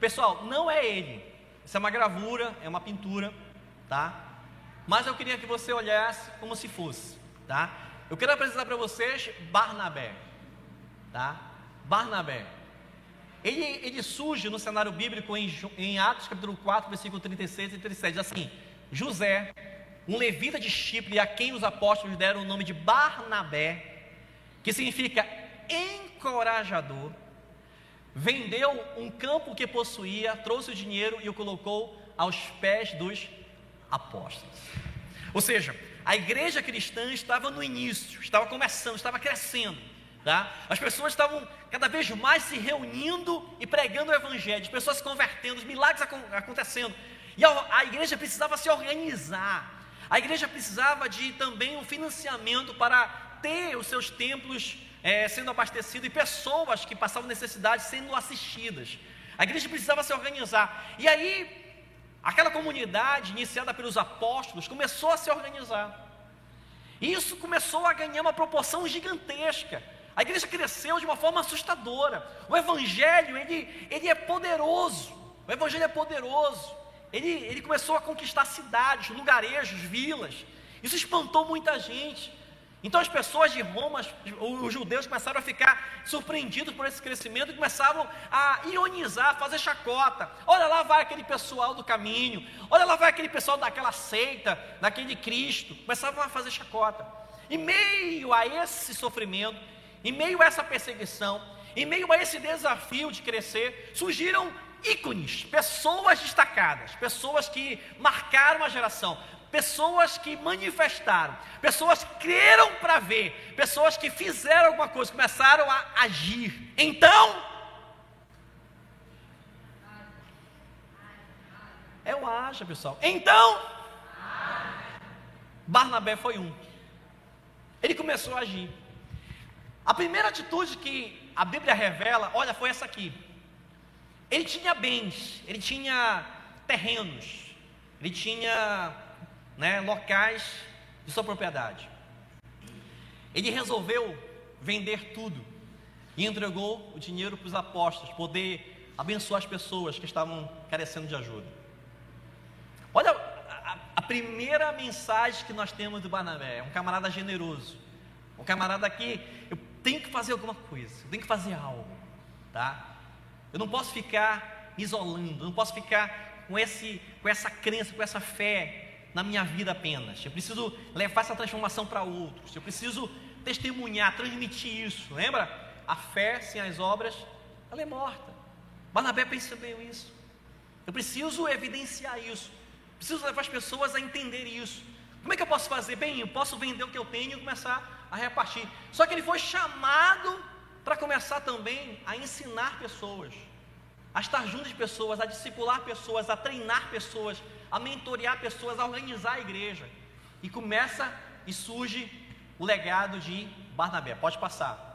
Pessoal, não é ele. Isso é uma gravura, é uma pintura, tá? Mas eu queria que você olhasse como se fosse, tá? Eu quero apresentar para vocês Barnabé, tá? Barnabé. Ele, ele surge no cenário bíblico em, em Atos capítulo 4, versículo 36 e 37, assim: José, um levita de Chipre, a quem os apóstolos deram o nome de Barnabé, que significa encorajador, vendeu um campo que possuía, trouxe o dinheiro e o colocou aos pés dos apóstolos. Ou seja, a igreja cristã estava no início, estava começando, estava crescendo. Tá? As pessoas estavam cada vez mais se reunindo e pregando o evangelho, as pessoas se convertendo, os milagres acontecendo. E a, igreja precisava se organizar. A igreja precisava de também um financiamento para ter os seus templos é, sendo abastecido e pessoas que passavam necessidade sendo assistidas. A igreja precisava se organizar. E aí, aquela comunidade iniciada pelos apóstolos começou a se organizar. Isso começou a ganhar uma proporção gigantesca. A igreja cresceu de uma forma assustadora. O evangelho, ele, ele é poderoso. O evangelho é poderoso. Ele, ele começou a conquistar cidades, lugarejos, vilas. Isso espantou muita gente. Então as pessoas de Roma, os judeus começaram a ficar surpreendidos por esse crescimento e começavam a ironizar, fazer chacota. Olha lá vai aquele pessoal do caminho, olha lá vai aquele pessoal daquela seita, daquele Cristo. Começavam a fazer chacota. Em meio a esse sofrimento, em meio a essa perseguição, em meio a esse desafio de crescer, surgiram ícones, pessoas destacadas, pessoas que marcaram a geração, pessoas que manifestaram, pessoas que creram para ver, pessoas que fizeram alguma coisa, começaram a agir. Então, é o acha, pessoal. Então, Barnabé foi um. Ele começou a agir. A primeira atitude que a Bíblia revela, olha, foi essa aqui. Ele tinha bens, ele tinha terrenos, ele tinha né, locais de sua propriedade. Ele resolveu vender tudo e entregou o dinheiro para os apóstolos, poder abençoar as pessoas que estavam carecendo de ajuda. Olha a, a primeira mensagem que nós temos do Barnabé: é um camarada generoso, um camarada que eu tenho que fazer alguma coisa, eu tenho que fazer algo, tá? Eu não posso ficar isolando, eu não posso ficar com, esse, com essa crença, com essa fé na minha vida apenas. Eu preciso levar essa transformação para outros. Eu preciso testemunhar, transmitir isso. Lembra? A fé sem as obras, ela é morta. Barnabé percebeu isso. Eu preciso evidenciar isso. Preciso levar as pessoas a entender isso. Como é que eu posso fazer? Bem, eu posso vender o que eu tenho e começar a repartir. Só que ele foi chamado para começar também a ensinar pessoas, a estar junto de pessoas, a discipular pessoas, a treinar pessoas, a mentorear pessoas, a organizar a igreja. E começa e surge o legado de Barnabé. Pode passar.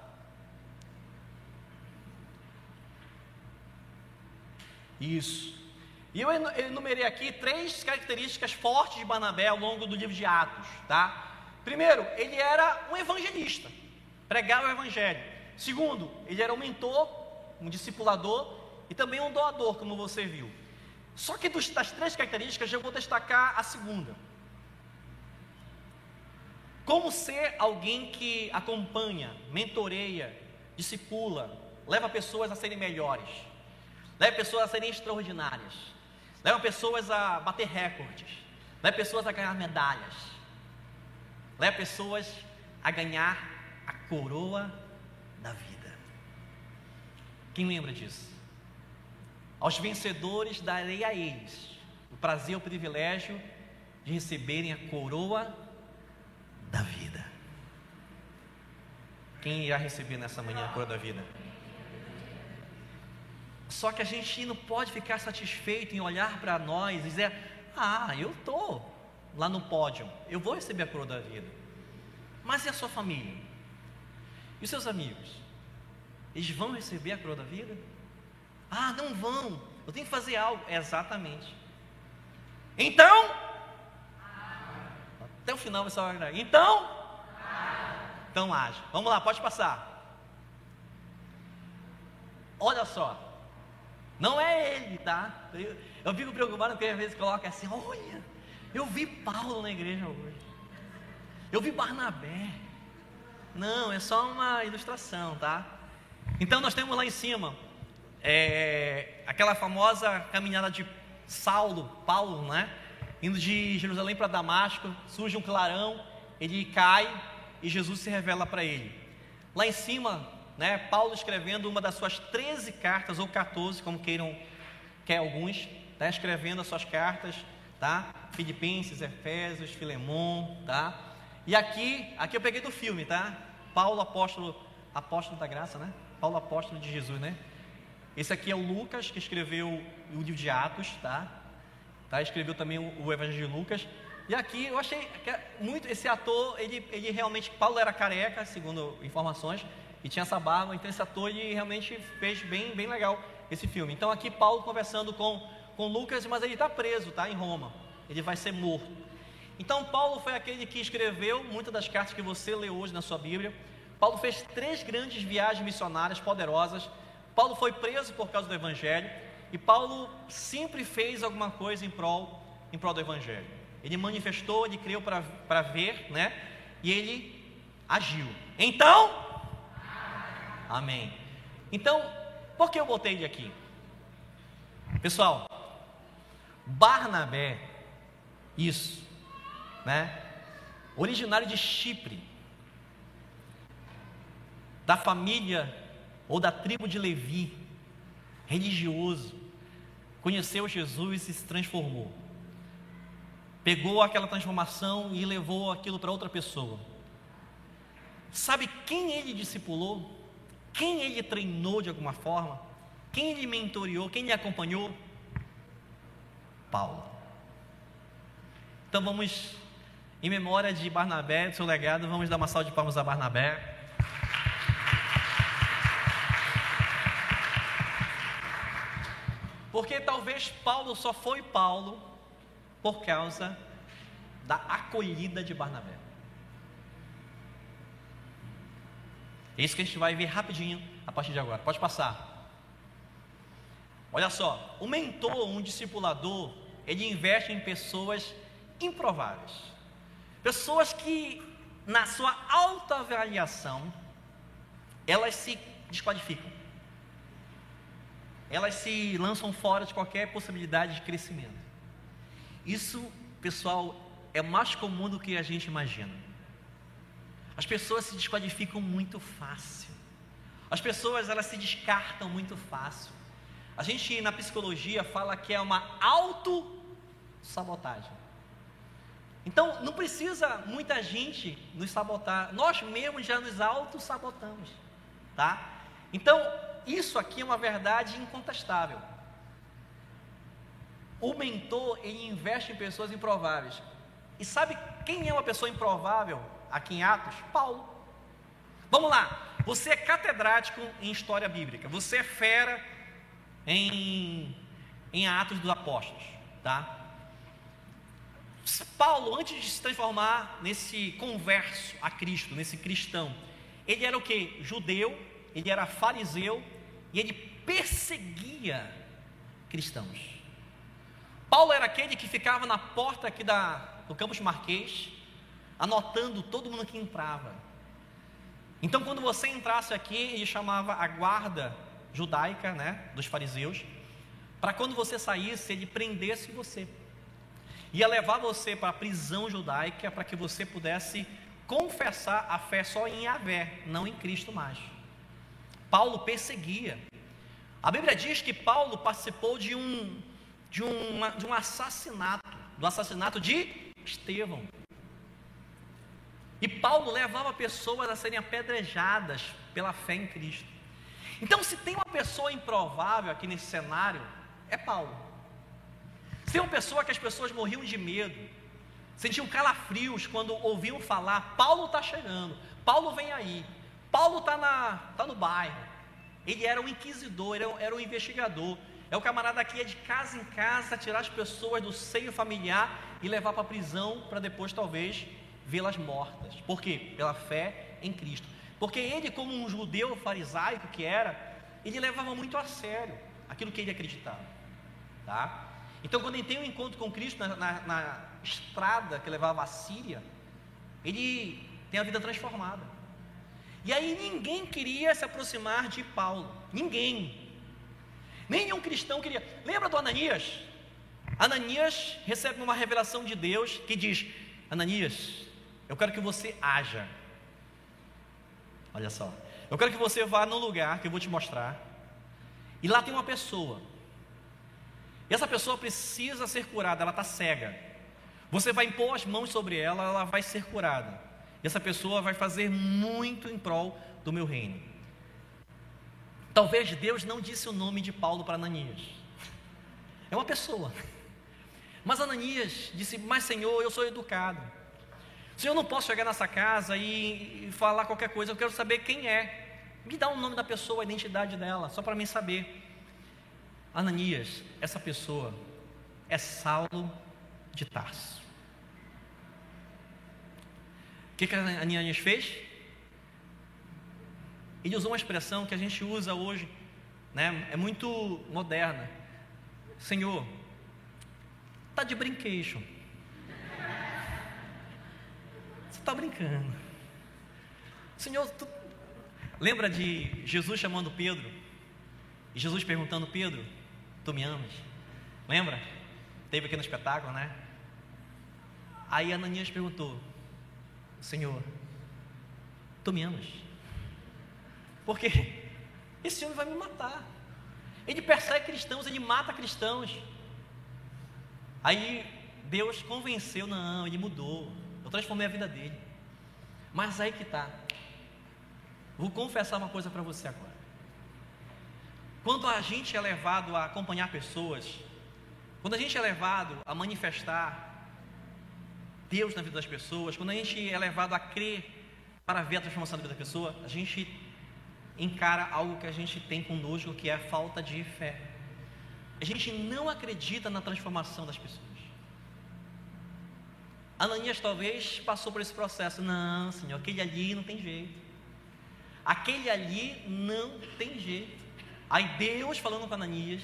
Isso. E eu enumerei aqui três características fortes de Barnabé ao longo do livro de Atos, tá? Primeiro, ele era um evangelista, pregava o evangelho. Segundo, ele era um mentor, um discipulador e também um doador, como você viu. Só que das três características eu vou destacar a segunda. Como ser alguém que acompanha, mentoreia, discipula, leva pessoas a serem melhores, leva pessoas a serem extraordinárias, leva pessoas a bater recordes, leva pessoas a ganhar medalhas, leva pessoas a ganhar a coroa da vida. Quem lembra disso? Aos vencedores darei a eles o prazer e o privilégio de receberem a coroa da vida. Quem irá receber nessa manhã a cor da vida? Só que a gente não pode ficar satisfeito em olhar para nós e dizer: Ah, eu estou lá no pódio, eu vou receber a cor da vida. Mas e a sua família? E os seus amigos? Eles vão receber a cor da vida? Ah, não vão, eu tenho que fazer algo. Exatamente. Então, até o final vai hora. Então, então age. Vamos lá, pode passar. Olha só. Não é ele, tá? Eu, eu fico preocupado porque às vezes coloca assim: olha, eu vi Paulo na igreja hoje. Eu vi Barnabé. Não, é só uma ilustração, tá? Então nós temos lá em cima é, aquela famosa caminhada de Saulo, Paulo, né? indo de Jerusalém para Damasco, surge um clarão, ele cai e Jesus se revela para ele. Lá em cima, né, Paulo escrevendo uma das suas 13 cartas, ou 14, como queiram, quer alguns, tá, escrevendo as suas cartas, tá? Filipenses, Efésios, Filemon, tá? E aqui, aqui eu peguei do filme, tá? Paulo apóstolo, apóstolo da graça, né? Paulo apóstolo de Jesus, né? Esse aqui é o Lucas que escreveu o livro de Atos, tá? Tá? Escreveu também o, o Evangelho de Lucas. E aqui eu achei é muito esse ator, ele, ele realmente, Paulo era careca, segundo informações, e tinha essa barba, então esse ator ele realmente fez bem, bem legal esse filme. Então aqui Paulo conversando com, com Lucas, mas ele está preso, tá? Em Roma. Ele vai ser morto. Então Paulo foi aquele que escreveu muitas das cartas que você lê hoje na sua Bíblia. Paulo fez três grandes viagens missionárias poderosas. Paulo foi preso por causa do Evangelho. E Paulo sempre fez alguma coisa em prol, em prol do Evangelho. Ele manifestou, ele criou para ver, né? E ele agiu. Então, amém. Então, por que eu botei ele aqui? Pessoal, Barnabé, isso, né? Originário de Chipre, da família ou da tribo de Levi, religioso, conheceu Jesus e se transformou. Pegou aquela transformação e levou aquilo para outra pessoa. Sabe quem ele discipulou? Quem ele treinou de alguma forma? Quem ele mentoreou? Quem ele acompanhou? Paulo. Então vamos, em memória de Barnabé, do seu legado, vamos dar uma salva de palmas a Barnabé. Porque talvez Paulo só foi Paulo por causa da acolhida de Barnabé. É isso que a gente vai ver rapidinho a partir de agora. Pode passar. Olha só, o mentor, um discipulador, ele investe em pessoas improváveis. Pessoas que, na sua autoavaliação, elas se desqualificam elas se lançam fora de qualquer possibilidade de crescimento. Isso, pessoal, é mais comum do que a gente imagina. As pessoas se desqualificam muito fácil. As pessoas elas se descartam muito fácil. a gente na psicologia fala que é uma auto-sabotagem. Então, não precisa muita gente nos sabotar, nós mesmos já nos auto-sabotamos, tá? Então, isso aqui é uma verdade incontestável. O mentor, ele investe em pessoas improváveis. E sabe quem é uma pessoa improvável aqui em Atos? Paulo. Vamos lá. Você é catedrático em história bíblica. Você é fera em, em Atos dos Apóstolos, tá? Paulo, antes de se transformar nesse converso a Cristo, nesse cristão, ele era o que? Judeu, ele era fariseu ele perseguia cristãos. Paulo era aquele que ficava na porta aqui da, do Campos Marquês, anotando todo mundo que entrava. Então, quando você entrasse aqui, ele chamava a guarda judaica, né, dos fariseus, para quando você saísse, ele prendesse você. Ia levar você para a prisão judaica para que você pudesse confessar a fé só em Yahvé, não em Cristo mais. Paulo perseguia. A Bíblia diz que Paulo participou de um, de, uma, de um assassinato, do assassinato de Estevão. E Paulo levava pessoas a serem apedrejadas pela fé em Cristo. Então, se tem uma pessoa improvável aqui nesse cenário, é Paulo. Se tem uma pessoa que as pessoas morriam de medo, sentiam calafrios quando ouviam falar: Paulo está chegando, Paulo vem aí, Paulo está tá no bairro. Ele era um inquisidor, era um, era um investigador. É o camarada que ia de casa em casa tirar as pessoas do seio familiar e levar para a prisão para depois, talvez, vê-las mortas. Por quê? Pela fé em Cristo. Porque ele, como um judeu farisaico que era, ele levava muito a sério aquilo que ele acreditava. Tá? Então, quando ele tem um encontro com Cristo na, na, na estrada que levava à Síria, ele tem a vida transformada. E aí ninguém queria se aproximar de Paulo. Ninguém. Nenhum cristão queria. Lembra do Ananias? Ananias recebe uma revelação de Deus que diz: Ananias, eu quero que você haja. Olha só. Eu quero que você vá no lugar que eu vou te mostrar. E lá tem uma pessoa. E essa pessoa precisa ser curada, ela está cega. Você vai impor as mãos sobre ela, ela vai ser curada. E essa pessoa vai fazer muito em prol do meu reino. Talvez Deus não disse o nome de Paulo para Ananias. É uma pessoa. Mas Ananias disse: Mas Senhor, eu sou educado. Se eu não posso chegar nessa casa e, falar qualquer coisa, eu quero saber quem é. Me dá o nome da pessoa, a identidade dela, só para mim saber. Ananias, essa pessoa é Saulo de Tarso. O que, que Ananias fez? Ele usou uma expressão que a gente usa hoje, né? é muito moderna. Senhor, está de brinquedo está brincando. Senhor, tu... lembra de Jesus chamando Pedro? E Jesus perguntando: Pedro, tu me amas? Lembra? Teve aqui no espetáculo, né? Aí Ananias perguntou: Senhor, tu me amas? Porque esse homem vai me matar. Ele persegue cristãos, ele mata cristãos. Aí Deus convenceu, não, ele mudou. Eu transformei a vida dele. Mas aí que está. Vou confessar uma coisa para você agora. Quando a gente é levado a acompanhar pessoas, quando a gente é levado a manifestar Deus na vida das pessoas, quando a gente é levado a crer para ver a transformação da vida da pessoa, a gente encara algo que a gente tem conosco, que é a falta de fé. A gente não acredita na transformação das pessoas. Ananias talvez passou por esse processo. Não, Senhor, aquele ali não tem jeito. Aquele ali não tem jeito. Aí Deus falando com Ananias,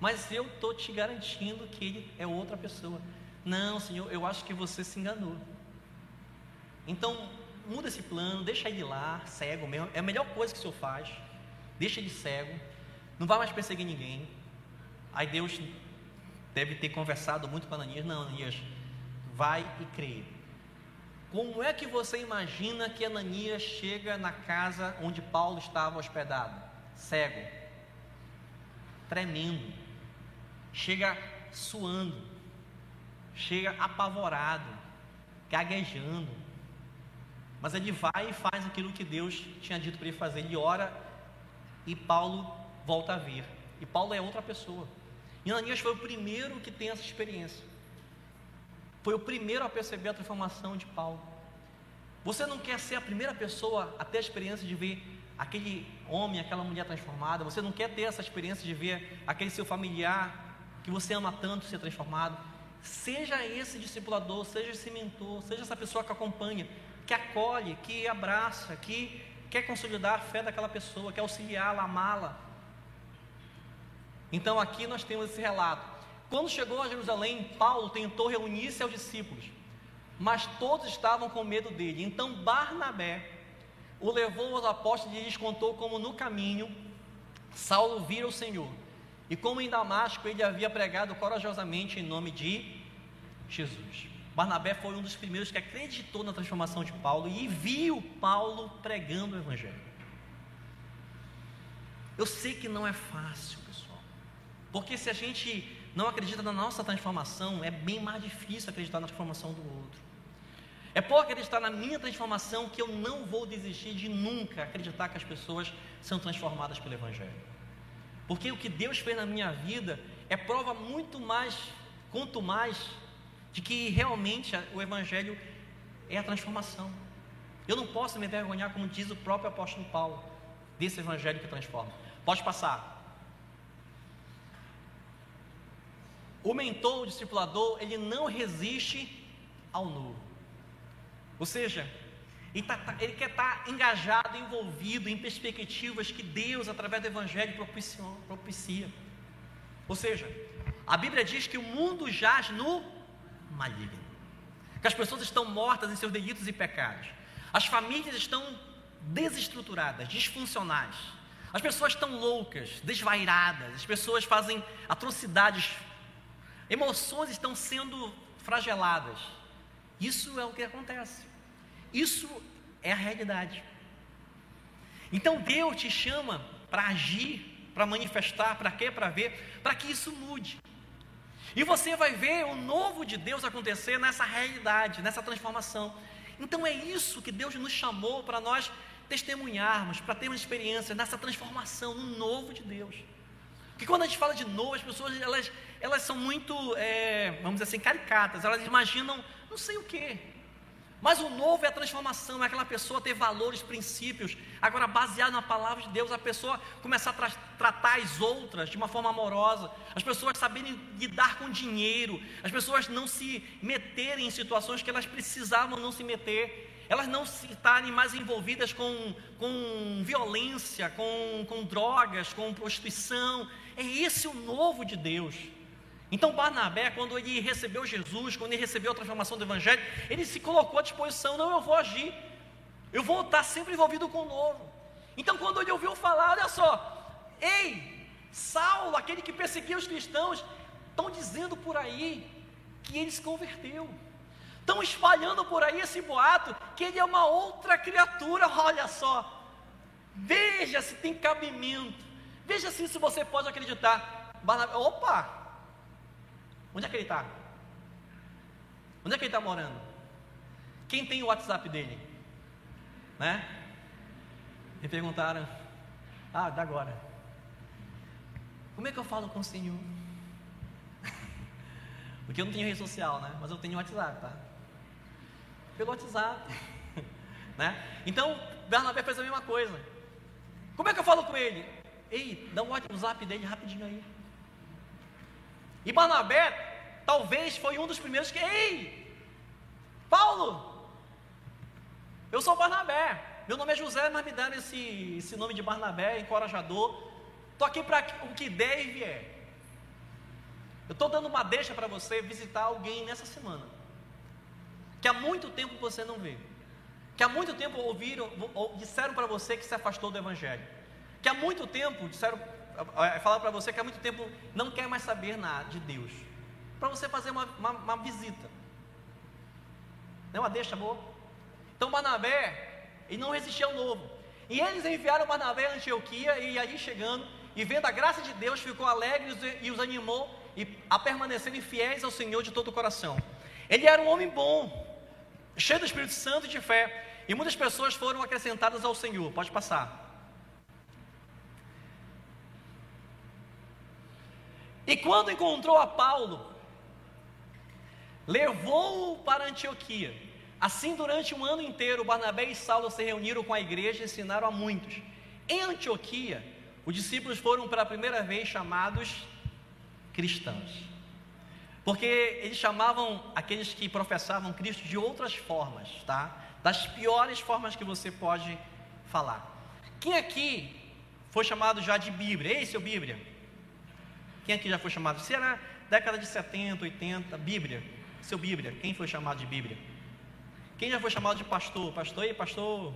mas eu estou te garantindo que ele é outra pessoa. Não, Senhor, eu acho que você se enganou. Então, muda esse plano, deixa ele lá, cego mesmo. É a melhor coisa que o Senhor faz. Deixa ele cego. Não vai mais perseguir ninguém. Aí Deus deve ter conversado muito com Ananias. Não, Ananias, vai e crê. Como é que você imagina que Ananias chega na casa onde Paulo estava hospedado? Cego. tremendo, chega suando, chega apavorado, gaguejando. Mas ele vai e faz aquilo que Deus tinha dito para ele fazer. Ele ora e Paulo volta a ver. E Paulo é outra pessoa. E Ananias foi o primeiro que tem essa experiência. Foi o primeiro a perceber a transformação de Paulo. Você não quer ser a primeira pessoa a ter a experiência de ver aquele homem, aquela mulher transformada? Você não quer ter essa experiência de ver aquele seu familiar que você ama tanto ser transformado? Seja esse discipulador, seja esse mentor, seja essa pessoa que acompanha, que acolhe, que abraça, que quer consolidar a fé daquela pessoa, quer auxiliá-la, amá-la. Então aqui nós temos esse relato. Quando chegou a Jerusalém, Paulo tentou reunir-se aos discípulos, mas todos estavam com medo dele. Então Barnabé o levou aos apóstolos e lhes contou como no caminho Saulo vira o Senhor. E como em Damasco ele havia pregado corajosamente em nome de Jesus. Barnabé foi um dos primeiros que acreditou na transformação de Paulo e viu Paulo pregando o Evangelho. Eu sei que não é fácil, pessoal, porque se a gente não acredita na nossa transformação, é bem mais difícil acreditar na transformação do outro. É por acreditar na minha transformação que eu não vou desistir de nunca acreditar que as pessoas são transformadas pelo Evangelho. Porque o que Deus fez na minha vida é prova muito mais, quanto mais, de que realmente o Evangelho é a transformação. Eu não posso me envergonhar, como diz o próprio apóstolo Paulo, desse Evangelho que transforma. Pode passar. O mentor, o discipulador, ele não resiste ao novo. Ou seja, ele, tá, tá ele quer estar tá engajado, envolvido em perspectivas que Deus, através do Evangelho, propicia. Ou seja, a Bíblia diz que o mundo jaz no maligno, que as pessoas estão mortas em seus delitos e pecados, as famílias estão desestruturadas, disfuncionais, as pessoas estão loucas, desvairadas, as pessoas fazem atrocidades Emoções estão sendo flageladas. Isso é o que acontece. Isso é a realidade. Então Deus te chama para agir, para manifestar, para quê? Para ver, para que isso mude. E você vai ver o novo de Deus acontecer nessa realidade, nessa transformação. Então é isso que Deus nos chamou para nós testemunharmos, para termos experiência nessa transformação, no novo de Deus. Porque quando a gente fala de novo, as pessoas elas, elas são muito, é, vamos dizer assim, caricatas. Elas imaginam não sei o que. Mas o novo é a transformação, é aquela pessoa ter valores, princípios. Agora, baseado na palavra de Deus, a pessoa começar a tra tratar as outras de uma forma amorosa. As pessoas saberem lidar com dinheiro. As pessoas não se meterem em situações que elas precisavam não se meter elas não estarem mais envolvidas com, com violência, com, com drogas, com prostituição. É esse o novo de Deus. Então Barnabé, quando ele recebeu Jesus, quando ele recebeu a transformação do Evangelho, ele se colocou à disposição, não, eu vou agir, eu vou estar sempre envolvido com o novo. Então quando ele ouviu falar, olha só, ei, Saulo, aquele que perseguia os cristãos, estão dizendo por aí que ele se converteu. Estão espalhando por aí esse boato que ele é uma outra criatura. Olha só, veja se tem cabimento, veja se, se você pode acreditar. Barnabé, opa, onde é que ele está? Onde é que ele está morando? Quem tem o WhatsApp dele? Né? Me perguntaram, ah, da agora. Como é que eu falo com o Senhor? Porque eu não tenho rede social, né? Mas eu tenho WhatsApp, tá? pelo WhatsApp. né? Então, Bernabé fez a mesma coisa. Como é que eu falo com ele? Ei, dá um WhatsApp dele rapidinho aí. E Barnabé, talvez foi um dos primeiros que, ei, Paulo, eu sou Barnabé, meu nome é José, mas me deram esse, esse nome de Barnabé, encorajador. Estou aqui para o que der e vier. Eu estou dando uma deixa para você visitar alguém nessa semana que há muito tempo você não vê, que há muito tempo ouviram, ou disseram para você que se afastou do Evangelho, que há muito tempo disseram, é, falaram para você que há muito tempo não quer mais saber nada de Deus, para você fazer uma, uma, uma visita, não é uma deixa boa? Então Barnabé, ele não resistia ao novo, e eles enviaram Barnabé a Antioquia, e aí chegando, e vendo a graça de Deus, ficou alegre e os animou a permanecerem fiéis ao Senhor de todo o coração. Ele era um homem bom, cheio do Espírito Santo e de fé, e muitas pessoas foram acrescentadas ao Senhor. Pode passar. E quando encontrou a Paulo, levou-o para Antioquia. Assim, durante um ano inteiro, Barnabé e Saulo se reuniram com a igreja e ensinaram a muitos. Em Antioquia, os discípulos foram pela primeira vez chamados cristãos. Porque eles chamavam aqueles que professavam Cristo de outras formas, tá? Das piores formas que você pode falar. Quem aqui foi chamado já de Bíblia? Ei, seu Bíblia. Quem aqui já foi chamado? Se era década de 70, 80, Bíblia. Seu Bíblia. Quem foi chamado de Bíblia? Quem já foi chamado de pastor? Pastor, ei, pastor.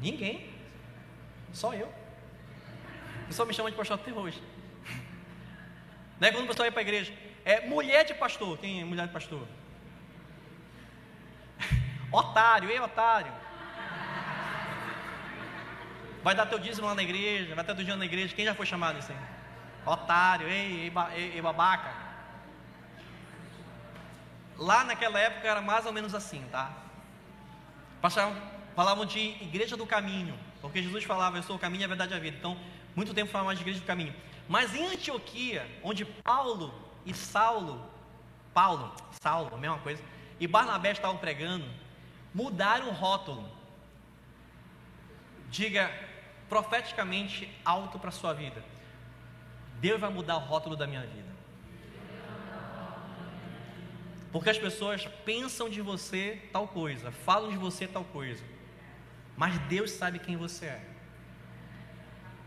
Ninguém. Só eu. O pessoal me chama de pastor até hoje. Né? Quando o pessoal ia para a igreja, é mulher de pastor. Quem é mulher de pastor? Otário, ei, otário. Vai dar teu dízimo lá na igreja, vai ter teu dízimo na igreja. Quem já foi chamado aí? Otário, ei, ei, babaca. Lá naquela época era mais ou menos assim, tá? Passavam, falavam de igreja do caminho. Porque Jesus falava, eu sou o caminho, a verdade e a vida. Então, muito tempo falava de igreja do caminho. Mas em Antioquia, onde Paulo e Saulo, Paulo, Saulo, a mesma coisa, e Barnabé estavam pregando, mudaram o rótulo. Diga profeticamente alto para a sua vida. Deus vai mudar o rótulo da minha vida. Porque as pessoas pensam de você tal coisa, falam de você tal coisa. Mas Deus sabe quem você é.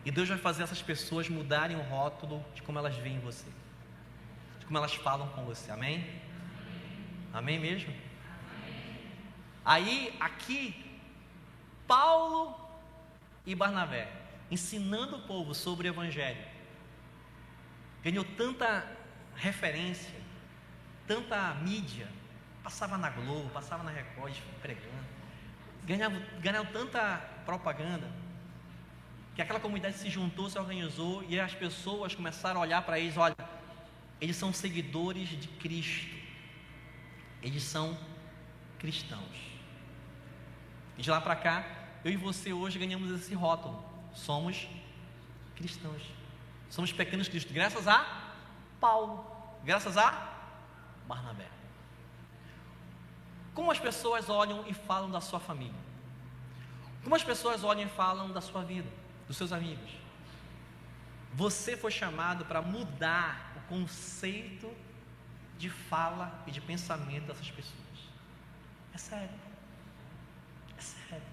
E Deus vai fazer essas pessoas mudarem o rótulo de como elas veem você, de como elas falam com você. Amém? Amém mesmo? Aí, aqui, Paulo e Barnabé ensinando o povo sobre o Evangelho, ganhou tanta referência, tanta mídia, passava na Globo, passava na Record pregando. Ganhavam, ganhavam tanta propaganda que aquela comunidade se juntou, se organizou e as pessoas começaram a olhar para eles: olha, eles são seguidores de Cristo, eles são cristãos. E de lá para cá, eu e você hoje ganhamos esse rótulo: somos cristãos, somos pequenos cristos, graças a Paulo, graças a Barnabé. Como as pessoas olham e falam da sua família? Como as pessoas olham e falam da sua vida, dos seus amigos? Você foi chamado para mudar o conceito de fala e de pensamento dessas pessoas. É sério. É sério.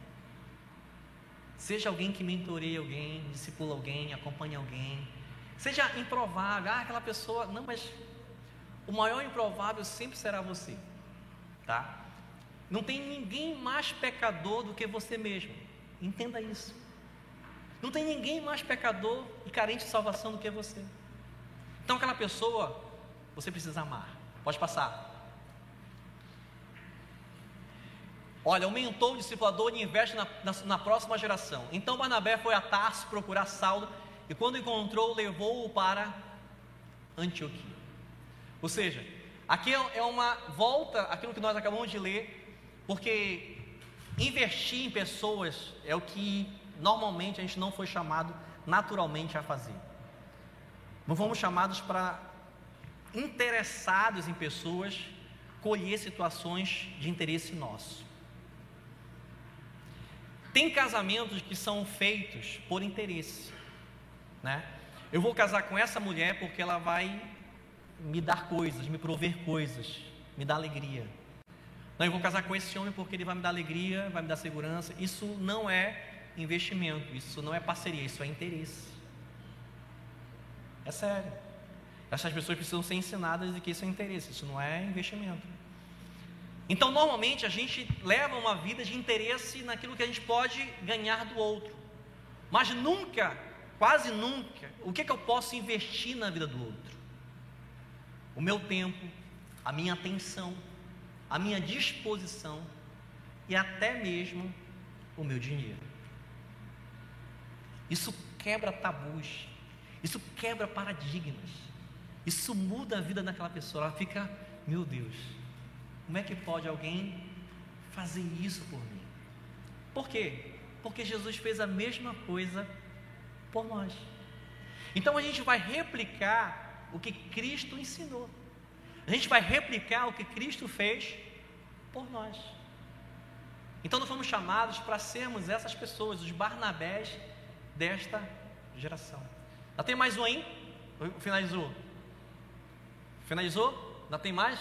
Seja alguém que mentoreia alguém, discipula alguém, acompanha alguém. Seja improvável. Ah, aquela pessoa. Não, mas o maior improvável sempre será você. Tá? Não tem ninguém mais pecador do que você mesmo. Entenda isso. Não tem ninguém mais pecador e carente de salvação do que você. Então, aquela pessoa, você precisa amar. Pode passar. Olha, o mentor, o discipulador, investe na, na, na, próxima geração. Então Barnabé foi a Tarso procurar Saulo e quando encontrou, levou-o para Antioquia. Ou seja, aqui é, é uma volta àquilo que nós acabamos de ler porque investir em pessoas é o que normalmente a gente não foi chamado naturalmente a fazer. Não fomos chamados para interessados em pessoas colher situações de interesse nosso. Tem casamentos que são feitos por interesse, né? Eu vou casar com essa mulher porque ela vai me dar coisas, me prover coisas, me dar alegria. Não, eu vou casar com esse homem porque ele vai me dar alegria, vai me dar segurança. Isso não é investimento, isso não é parceria, isso é interesse. É sério. Essas pessoas precisam ser ensinadas de que isso é interesse, isso não é investimento. Então, normalmente, a gente leva uma vida de interesse naquilo que a gente pode ganhar do outro. Mas nunca, quase nunca, o que, é que eu posso investir na vida do outro? O meu tempo, a minha atenção, a minha disposição e até mesmo o meu dinheiro. Isso quebra tabus, isso quebra paradigmas, isso muda a vida daquela pessoa. Ela fica, meu Deus, como é que pode alguém fazer isso por mim? Por quê? Porque Jesus fez a mesma coisa por nós. Então a gente vai replicar o que Cristo ensinou. A gente vai replicar o que Cristo fez por nós. Então nós fomos chamados para sermos essas pessoas, os Barnabés desta geração. Já tem mais um aí? Finalizou? Finalizou? Ainda tem mais?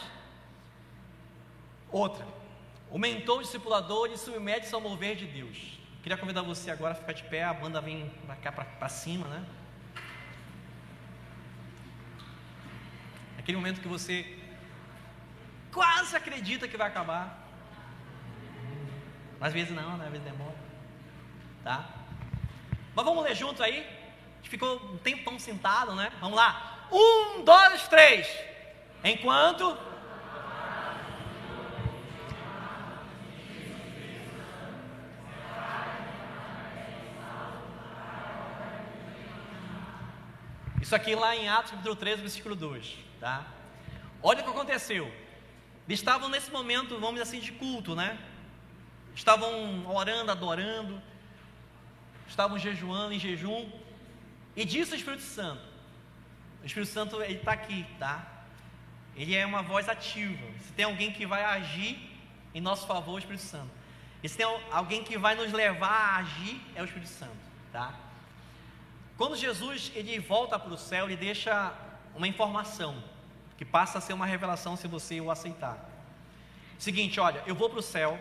Outra. O mentor discipulador e submete-se ao mover de Deus. Queria convidar você agora a ficar de pé, a banda vem para cá, para cima, né? Aquele momento que você quase acredita que vai acabar. Mas às vezes não, né? Às vezes demora. Tá? Mas vamos ler junto aí? A gente ficou um tempão sentado, né? Vamos lá. Um, dois, três. Enquanto. Isso aqui lá em Atos capítulo 13, versículo 2, tá? Olha o que aconteceu. Eles estavam nesse momento, vamos dizer assim, de culto, né? Estavam orando, adorando, estavam jejuando em jejum, e disse o Espírito Santo: o Espírito Santo ele está aqui, tá? Ele é uma voz ativa. Se tem alguém que vai agir em nosso favor, é o Espírito Santo. E se tem alguém que vai nos levar a agir, é o Espírito Santo, tá? Quando Jesus ele volta para o céu, ele deixa uma informação que passa a ser uma revelação se você o aceitar. Seguinte, olha, eu vou para o céu,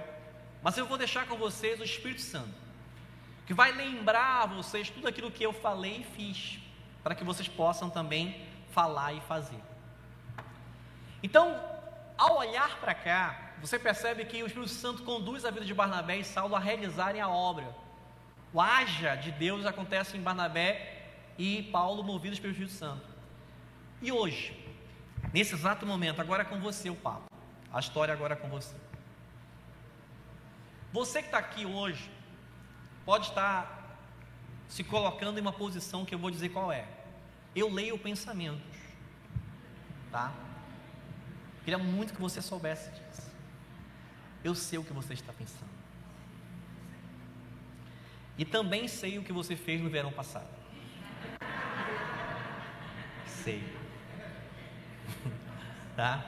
mas eu vou deixar com vocês o Espírito Santo, que vai lembrar a vocês tudo aquilo que eu falei e fiz, para que vocês possam também falar e fazer. Então, ao olhar para cá, você percebe que o Espírito Santo conduz a vida de Barnabé e Saulo a realizarem a obra. O haja de Deus acontece em Barnabé e Paulo movidos pelo Espírito Santo. E hoje, nesse exato momento, agora é com você o papo. A história agora é com você. Você que está aqui hoje, pode estar se colocando em uma posição que eu vou dizer qual é. Eu leio pensamentos, tá? Queria muito que você soubesse disso. Eu sei o que você está pensando. E também sei o que você fez no verão passado. Sei. tá?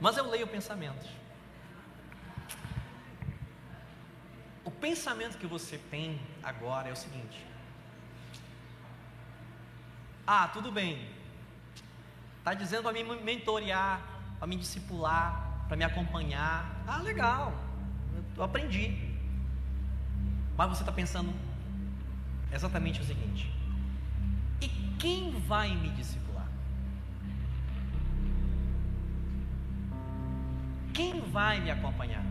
Mas eu leio pensamentos. O pensamento que você tem agora é o seguinte: Ah, tudo bem. Está dizendo para me mentorear, para me discipular, para me acompanhar. Ah, legal. Eu aprendi. Mas você está pensando exatamente o seguinte: E quem vai me discipular? Quem vai me acompanhar?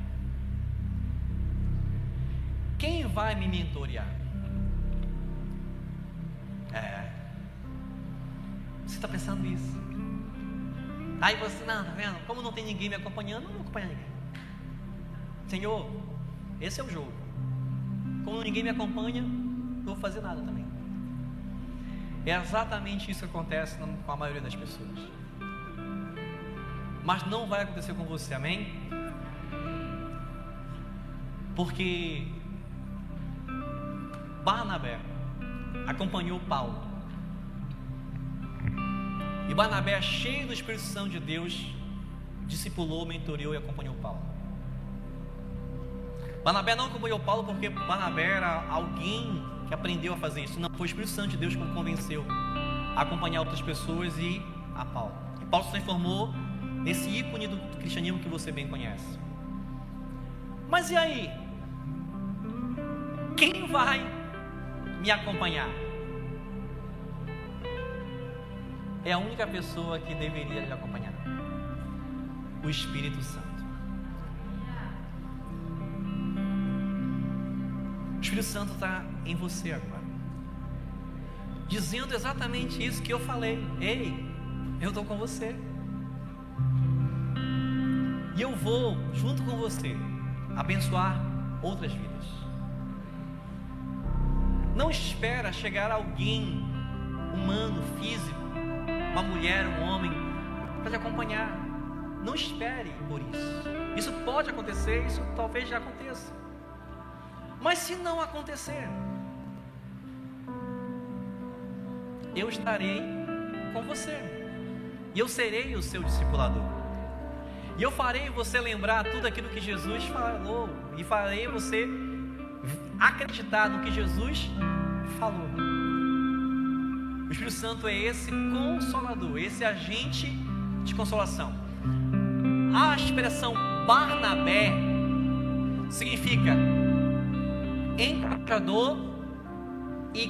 Quem vai me mentorear? É. Você está pensando nisso? Aí você, não, tá vendo? Como não tem ninguém me acompanhando, não vou acompanhar ninguém. Senhor, esse é o jogo. Como ninguém me acompanha, não vou fazer nada também. É exatamente isso que acontece com a maioria das pessoas. Mas não vai acontecer com você, amém? Porque Barnabé acompanhou Paulo. E Barnabé, cheio do Espírito Santo de Deus, discipulou, mentoreou e acompanhou Paulo. Barnabé não acompanhou Paulo porque Barnabé era alguém que aprendeu a fazer isso. Não, foi o Espírito Santo de Deus que o convenceu a acompanhar outras pessoas e a Paulo. E Paulo se transformou nesse ícone do cristianismo que você bem conhece. Mas e aí? Quem vai me acompanhar. É a única pessoa que deveria lhe acompanhar. O Espírito Santo. O Espírito Santo está em você agora. Dizendo exatamente isso que eu falei. Ei, eu estou com você. E eu vou, junto com você, abençoar outras vidas. Não espera chegar alguém humano, físico, uma mulher, um homem, para te acompanhar. Não espere por isso. Isso pode acontecer, isso talvez já aconteça. Mas se não acontecer, eu estarei com você. E eu serei o seu discipulador. E eu farei você lembrar tudo aquilo que Jesus falou. E farei você acreditar no que Jesus falou. O Espírito Santo é esse consolador, esse agente de consolação. A expressão Barnabé significa encorajador e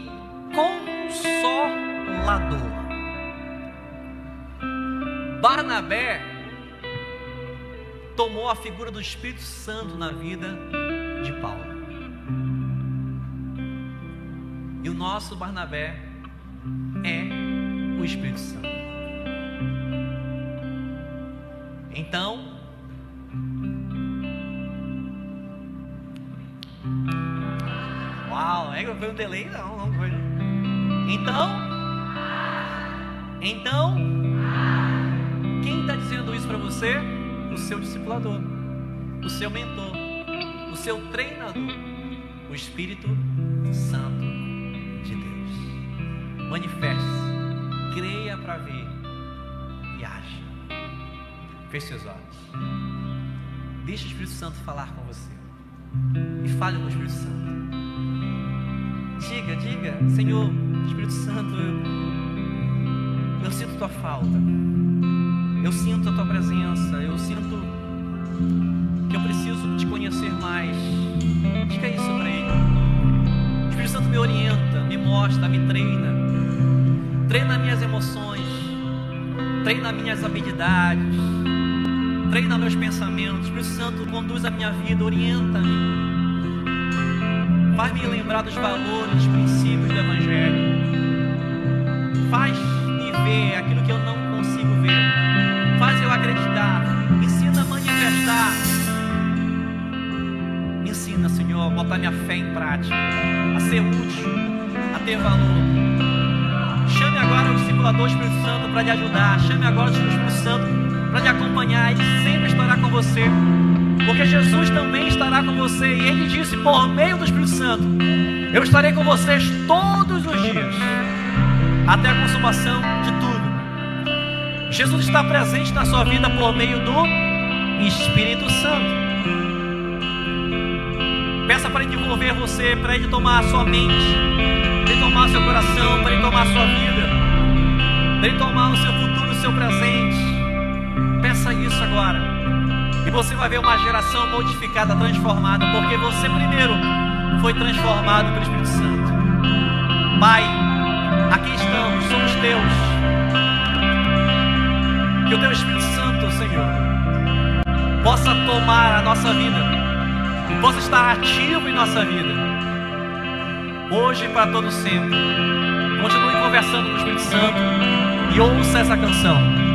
consolador. Barnabé tomou a figura do Espírito Santo na vida de Paulo. E o nosso Barnabé é o Espírito Santo. Então, foi um delay? Não, não foi. Então, então, quem está dizendo isso para você? O seu discipulador, o seu mentor, o seu treinador, o Espírito Santo de Deus. Manifeste-se, creia para ver e age. Feche seus olhos. Deixe o Espírito Santo falar com você. E fale com o Espírito Santo. Diga, diga, Senhor, Espírito Santo, eu, eu sinto tua falta. Eu sinto a tua presença. Eu sinto que eu preciso te conhecer mais. Diga isso para Ele. O Espírito Santo me orienta, me mostra, me treina. Treina minhas emoções. Treina minhas habilidades. Treina meus pensamentos. O Espírito Santo conduz a minha vida, orienta-me. Faz-me lembrar dos valores, dos princípios do Evangelho. Faz-me ver aquilo que eu não consigo ver. Faz eu acreditar. Me ensina a manifestar. Me ensina, Senhor, a botar minha fé em prática. A ser útil. A ter valor. Chame agora o discipulador Espírito Santo para lhe ajudar. Chame agora o Espírito Santo para lhe acompanhar. Ele sempre estará com você. Porque Jesus também estará com você. E ele disse por meio do Espírito Santo: Eu estarei com vocês todos os dias, até a consumação de tudo. Jesus está presente na sua vida por meio do Espírito Santo. Peça para ele envolver você, para ele tomar a sua mente, para ele tomar o seu coração, para ele tomar a sua vida, para ele tomar o seu futuro, o seu presente. Peça isso agora. E você vai ver uma geração modificada, transformada, porque você primeiro foi transformado pelo Espírito Santo. Pai, aqui estamos, somos teus. Que o teu Espírito Santo, Senhor, possa tomar a nossa vida, possa estar ativo em nossa vida, hoje e para todo sempre. Continue conversando com o Espírito Santo e ouça essa canção.